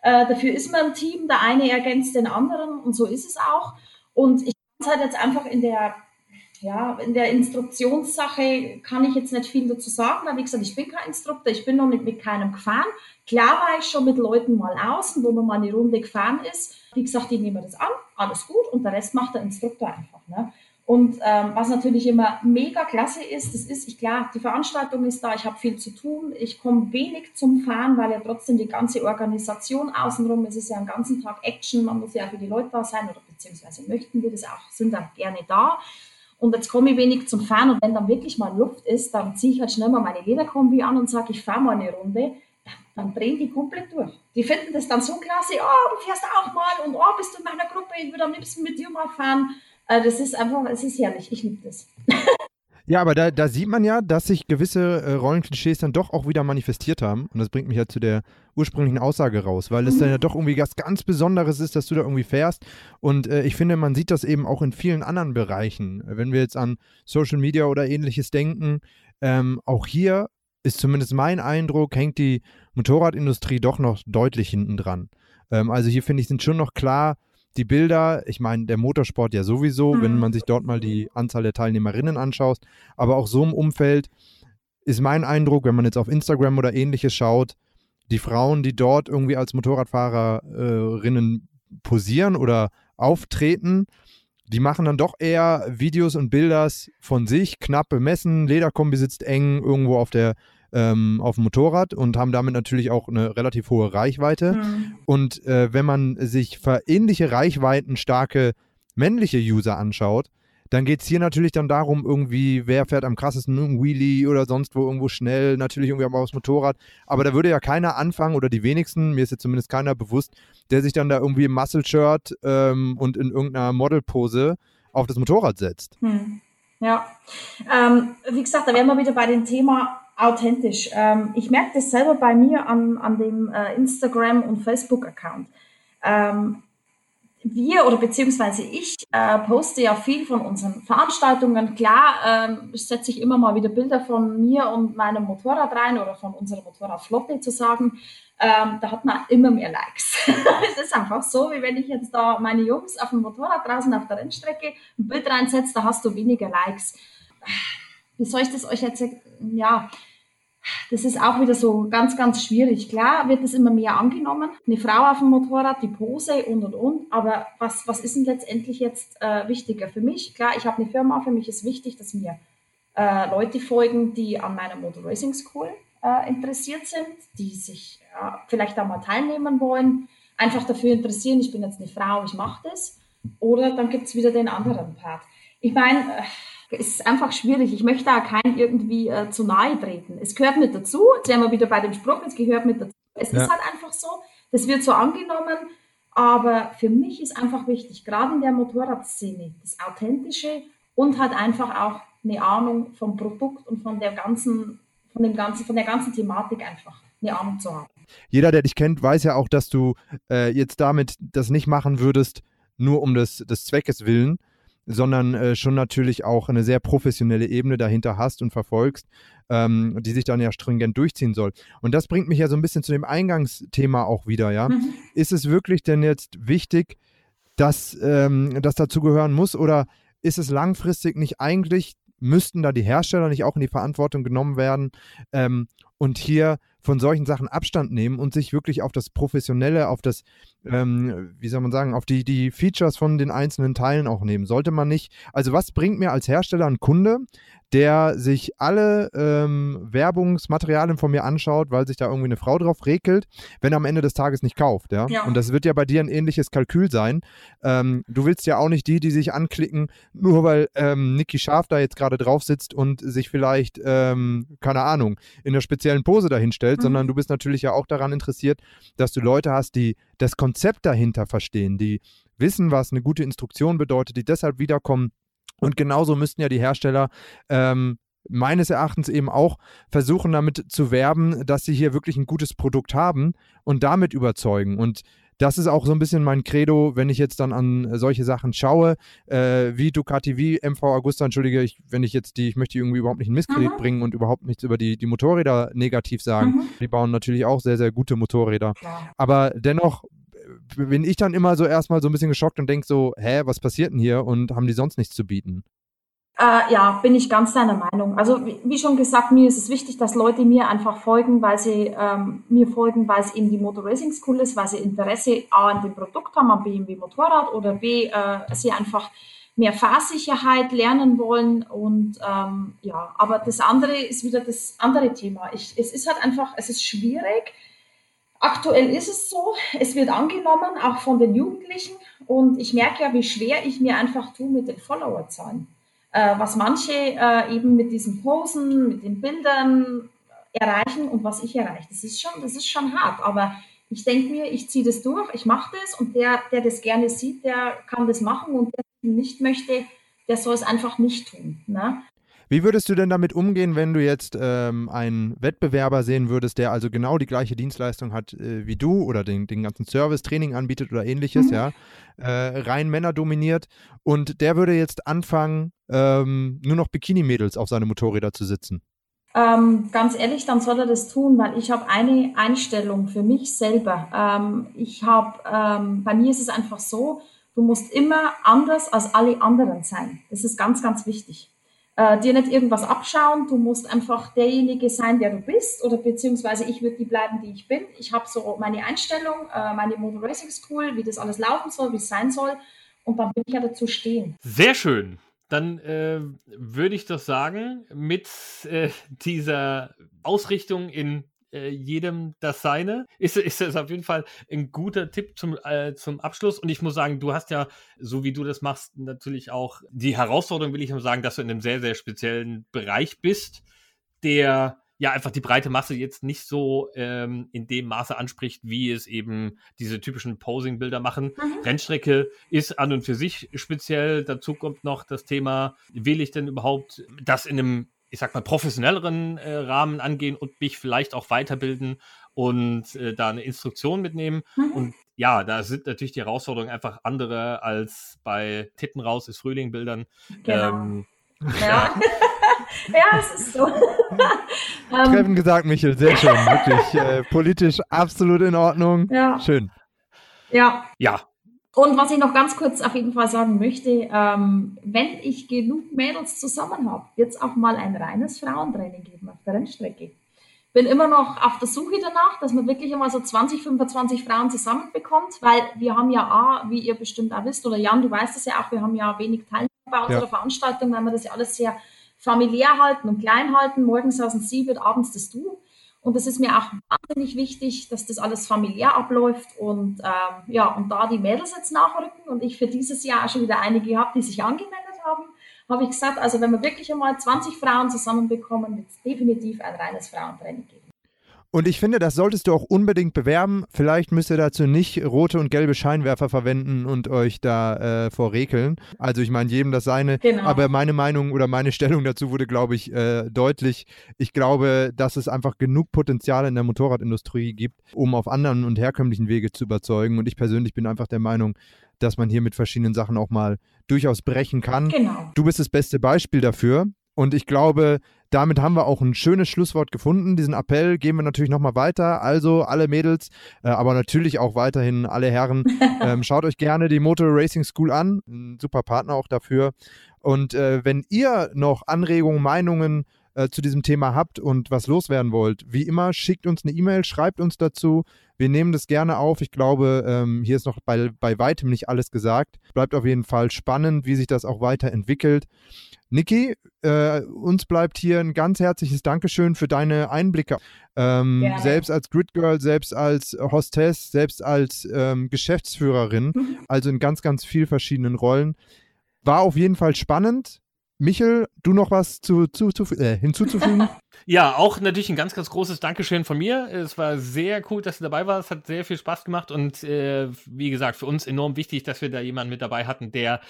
Äh, dafür ist man ein Team, der eine ergänzt den anderen und so ist es auch. Und ich kann es halt jetzt einfach in der ja, in der Instruktionssache kann ich jetzt nicht viel dazu sagen, weil wie gesagt, ich bin kein Instruktor, ich bin noch nicht mit keinem gefahren. Klar war ich schon mit Leuten mal außen, wo man mal eine Runde gefahren ist. Wie gesagt, die nehmen das an, alles gut und der Rest macht der Instruktor einfach. Ne? Und ähm, was natürlich immer mega klasse ist, das ist, ich klar, die Veranstaltung ist da, ich habe viel zu tun, ich komme wenig zum Fahren, weil ja trotzdem die ganze Organisation außenrum, es ist ja einen ganzen Tag Action, man muss ja für die Leute da sein oder beziehungsweise möchten wir das auch, sind auch gerne da. Und jetzt komme ich wenig zum Fahren und wenn dann wirklich mal Luft ist, dann ziehe ich halt schnell mal meine Lederkombi an und sage, ich fahre mal eine Runde. Dann drehen die komplett durch. Die finden das dann so klasse, oh, du fährst auch mal und oh, bist du in meiner Gruppe, ich würde am liebsten mit dir mal fahren. Äh, das ist einfach, es ist herrlich, ich liebe das. Ja, aber da, da sieht man ja, dass sich gewisse äh, Rollenklischees dann doch auch wieder manifestiert haben. Und das bringt mich ja zu der ursprünglichen Aussage raus, weil es dann ja doch irgendwie was ganz Besonderes ist, dass du da irgendwie fährst. Und äh, ich finde, man sieht das eben auch in vielen anderen Bereichen. Wenn wir jetzt an Social Media oder ähnliches denken, ähm, auch hier ist zumindest mein Eindruck, hängt die Motorradindustrie doch noch deutlich hinten dran. Ähm, also hier finde ich, sind schon noch klar die Bilder, ich meine, der Motorsport ja sowieso, mhm. wenn man sich dort mal die Anzahl der Teilnehmerinnen anschaut, aber auch so im Umfeld ist mein Eindruck, wenn man jetzt auf Instagram oder ähnliches schaut, die Frauen, die dort irgendwie als Motorradfahrerinnen posieren oder auftreten, die machen dann doch eher Videos und Bilder von sich, knapp bemessen, Lederkombi sitzt eng irgendwo auf der ähm, auf dem Motorrad und haben damit natürlich auch eine relativ hohe Reichweite. Mhm. Und äh, wenn man sich für ähnliche Reichweiten starke männliche User anschaut, dann geht es hier natürlich dann darum, irgendwie, wer fährt am krassesten einen Wheelie oder sonst wo irgendwo schnell, natürlich irgendwie auch aufs Motorrad. Aber da würde ja keiner anfangen oder die wenigsten, mir ist jetzt zumindest keiner bewusst, der sich dann da irgendwie im Muscle-Shirt ähm, und in irgendeiner Modelpose auf das Motorrad setzt. Hm. Ja, ähm, wie gesagt, da wären wir wieder bei dem Thema authentisch. Ähm, ich merke das selber bei mir an, an dem äh, Instagram- und Facebook-Account. Ähm, wir oder beziehungsweise ich äh, poste ja viel von unseren Veranstaltungen. Klar äh, setze ich immer mal wieder Bilder von mir und meinem Motorrad rein oder von unserer Motorradflotte zu sagen. Ähm, da hat man immer mehr Likes. es ist einfach so, wie wenn ich jetzt da meine Jungs auf dem Motorrad draußen auf der Rennstrecke ein Bild reinsetze, da hast du weniger Likes. Wie soll ich das euch jetzt, ja, das ist auch wieder so ganz, ganz schwierig. Klar wird es immer mehr angenommen. Eine Frau auf dem Motorrad, die Pose und und und. Aber was, was ist denn letztendlich jetzt äh, wichtiger für mich? Klar, ich habe eine Firma, für mich ist wichtig, dass mir äh, Leute folgen, die an meiner Motor Racing School äh, interessiert sind, die sich ja, vielleicht auch mal teilnehmen wollen, einfach dafür interessieren, ich bin jetzt eine Frau, ich mache das. Oder dann gibt es wieder den anderen Part. Ich meine, äh, ist einfach schwierig. Ich möchte da keinen irgendwie äh, zu nahe treten. Es gehört mit dazu. Jetzt wären wir wieder bei dem Spruch, es gehört mit dazu. Es ja. ist halt einfach so. Das wird so angenommen. Aber für mich ist einfach wichtig, gerade in der Motorradszene, das Authentische und halt einfach auch eine Ahnung vom Produkt und von der ganzen, von dem ganzen, von der ganzen Thematik einfach eine Ahnung zu haben. Jeder, der dich kennt, weiß ja auch, dass du äh, jetzt damit das nicht machen würdest, nur um des, des Zweckes willen, sondern äh, schon natürlich auch eine sehr professionelle Ebene dahinter hast und verfolgst, ähm, die sich dann ja stringent durchziehen soll. Und das bringt mich ja so ein bisschen zu dem Eingangsthema auch wieder, ja. Mhm. Ist es wirklich denn jetzt wichtig, dass ähm, das dazugehören muss oder ist es langfristig nicht eigentlich, müssten da die Hersteller nicht auch in die Verantwortung genommen werden ähm, und hier von solchen Sachen Abstand nehmen und sich wirklich auf das Professionelle, auf das, ähm, wie soll man sagen, auf die, die Features von den einzelnen Teilen auch nehmen. Sollte man nicht, also was bringt mir als Hersteller ein Kunde, der sich alle ähm, Werbungsmaterialien von mir anschaut, weil sich da irgendwie eine Frau drauf regelt, wenn er am Ende des Tages nicht kauft. Ja? ja. Und das wird ja bei dir ein ähnliches Kalkül sein. Ähm, du willst ja auch nicht die, die sich anklicken, nur weil ähm, Niki Scharf da jetzt gerade drauf sitzt und sich vielleicht, ähm, keine Ahnung, in einer speziellen Pose dahinstellt, mhm. sondern du bist natürlich ja auch daran interessiert, dass du Leute hast, die das Konzept dahinter verstehen, die wissen, was eine gute Instruktion bedeutet, die deshalb wiederkommen und genauso müssten ja die Hersteller ähm, meines Erachtens eben auch versuchen, damit zu werben, dass sie hier wirklich ein gutes Produkt haben und damit überzeugen. Und das ist auch so ein bisschen mein Credo, wenn ich jetzt dann an solche Sachen schaue, äh, wie Ducati, wie MV Augusta, entschuldige, ich, wenn ich jetzt die, ich möchte die irgendwie überhaupt nicht in Misskredit mhm. bringen und überhaupt nichts über die, die Motorräder negativ sagen. Mhm. Die bauen natürlich auch sehr, sehr gute Motorräder. Ja. Aber dennoch bin ich dann immer so erstmal so ein bisschen geschockt und denke so, hä, was passiert denn hier und haben die sonst nichts zu bieten? Äh, ja, bin ich ganz deiner Meinung. Also wie, wie, schon gesagt, mir ist es wichtig, dass Leute mir einfach folgen, weil sie ähm, mir folgen, weil es eben die Motor Racing School ist, weil sie Interesse A an dem Produkt haben, am BMW Motorrad oder B, äh, sie einfach mehr Fahrsicherheit lernen wollen und ähm, ja, aber das andere ist wieder das andere Thema. Ich, es ist halt einfach, es ist schwierig, Aktuell ist es so, es wird angenommen, auch von den Jugendlichen. Und ich merke ja, wie schwer ich mir einfach tue mit den Followerzahlen. Äh, was manche äh, eben mit diesen Posen, mit den Bildern erreichen und was ich erreiche. Das ist schon, das ist schon hart. Aber ich denke mir, ich ziehe das durch, ich mache das und der, der das gerne sieht, der kann das machen und der nicht möchte, der soll es einfach nicht tun. Ne? Wie würdest du denn damit umgehen, wenn du jetzt ähm, einen Wettbewerber sehen würdest, der also genau die gleiche Dienstleistung hat äh, wie du oder den, den ganzen Service, Training anbietet oder ähnliches, mhm. ja, äh, rein Männer dominiert und der würde jetzt anfangen, ähm, nur noch Bikini-Mädels auf seine Motorräder zu sitzen? Ähm, ganz ehrlich, dann soll er das tun, weil ich habe eine Einstellung für mich selber. Ähm, ich habe, ähm, bei mir ist es einfach so, du musst immer anders als alle anderen sein. Das ist ganz, ganz wichtig äh, dir nicht irgendwas abschauen. Du musst einfach derjenige sein, der du bist, oder beziehungsweise ich würde die bleiben, die ich bin. Ich habe so meine Einstellung, äh, meine Motor Racing School, wie das alles laufen soll, wie es sein soll. Und dann bin ich ja dazu stehen. Sehr schön. Dann äh, würde ich doch sagen, mit äh, dieser Ausrichtung in äh, jedem das Seine. Ist, ist das auf jeden Fall ein guter Tipp zum, äh, zum Abschluss. Und ich muss sagen, du hast ja, so wie du das machst, natürlich auch die Herausforderung, will ich mal sagen, dass du in einem sehr, sehr speziellen Bereich bist, der ja einfach die breite Masse jetzt nicht so ähm, in dem Maße anspricht, wie es eben diese typischen Posing-Bilder machen. Mhm. Rennstrecke ist an und für sich speziell. Dazu kommt noch das Thema, will ich denn überhaupt das in einem, ich sag mal, professionelleren äh, Rahmen angehen und mich vielleicht auch weiterbilden und äh, da eine Instruktion mitnehmen. Mhm. Und ja, da sind natürlich die Herausforderungen einfach andere als bei Titten raus ist Frühling Bildern. Genau. Ähm, ja. ja, es ist so. Treffen gesagt, Michel, sehr schön. Wirklich äh, politisch absolut in Ordnung. Ja. Schön. Ja. Ja. Und was ich noch ganz kurz auf jeden Fall sagen möchte, ähm, wenn ich genug Mädels zusammen habe, wird es auch mal ein reines Frauentraining geben auf der Rennstrecke. Bin immer noch auf der Suche danach, dass man wirklich immer so 20, 25 Frauen zusammenbekommt, weil wir haben ja A, wie ihr bestimmt auch wisst, oder Jan, du weißt es ja auch, wir haben ja wenig Teilnehmer bei unserer ja. Veranstaltung, weil wir das ja alles sehr familiär halten und klein halten. Morgens sausen sie, wird abends das du. Und das ist mir auch wahnsinnig wichtig, dass das alles familiär abläuft und ähm, ja, und da die Mädels jetzt nachrücken und ich für dieses Jahr auch schon wieder einige habe, die sich angemeldet haben, habe ich gesagt, also wenn wir wirklich einmal 20 Frauen zusammenbekommen, wird es definitiv ein reines Frauentraining geben. Und ich finde, das solltest du auch unbedingt bewerben. Vielleicht müsst ihr dazu nicht rote und gelbe Scheinwerfer verwenden und euch da äh, vorrekeln. Also ich meine, jedem das seine. Genau. Aber meine Meinung oder meine Stellung dazu wurde, glaube ich, äh, deutlich. Ich glaube, dass es einfach genug Potenzial in der Motorradindustrie gibt, um auf anderen und herkömmlichen Wege zu überzeugen. Und ich persönlich bin einfach der Meinung, dass man hier mit verschiedenen Sachen auch mal durchaus brechen kann. Genau. Du bist das beste Beispiel dafür. Und ich glaube, damit haben wir auch ein schönes Schlusswort gefunden. Diesen Appell gehen wir natürlich nochmal weiter. Also alle Mädels, äh, aber natürlich auch weiterhin alle Herren, ähm, schaut euch gerne die Motor Racing School an. Ein super Partner auch dafür. Und äh, wenn ihr noch Anregungen, Meinungen äh, zu diesem Thema habt und was loswerden wollt, wie immer, schickt uns eine E-Mail, schreibt uns dazu. Wir nehmen das gerne auf. Ich glaube, ähm, hier ist noch bei, bei weitem nicht alles gesagt. Bleibt auf jeden Fall spannend, wie sich das auch weiterentwickelt. Niki, äh, uns bleibt hier ein ganz herzliches Dankeschön für deine Einblicke. Ähm, selbst als Grid Girl, selbst als Hostess, selbst als ähm, Geschäftsführerin, also in ganz, ganz vielen verschiedenen Rollen. War auf jeden Fall spannend. Michel, du noch was zu, zu, zu, äh, hinzuzufügen? ja, auch natürlich ein ganz, ganz großes Dankeschön von mir. Es war sehr cool, dass du dabei warst. Es hat sehr viel Spaß gemacht und äh, wie gesagt, für uns enorm wichtig, dass wir da jemanden mit dabei hatten, der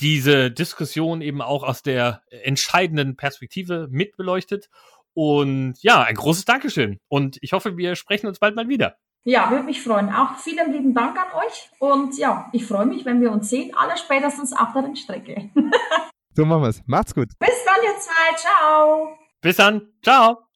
diese Diskussion eben auch aus der entscheidenden Perspektive mitbeleuchtet. Und ja, ein großes Dankeschön. Und ich hoffe, wir sprechen uns bald mal wieder. Ja, würde mich freuen. Auch vielen lieben Dank an euch. Und ja, ich freue mich, wenn wir uns sehen, alle spätestens auf der Rennstrecke. So machen wir es. Macht's gut. Bis dann, ihr zwei. Ciao. Bis dann. Ciao.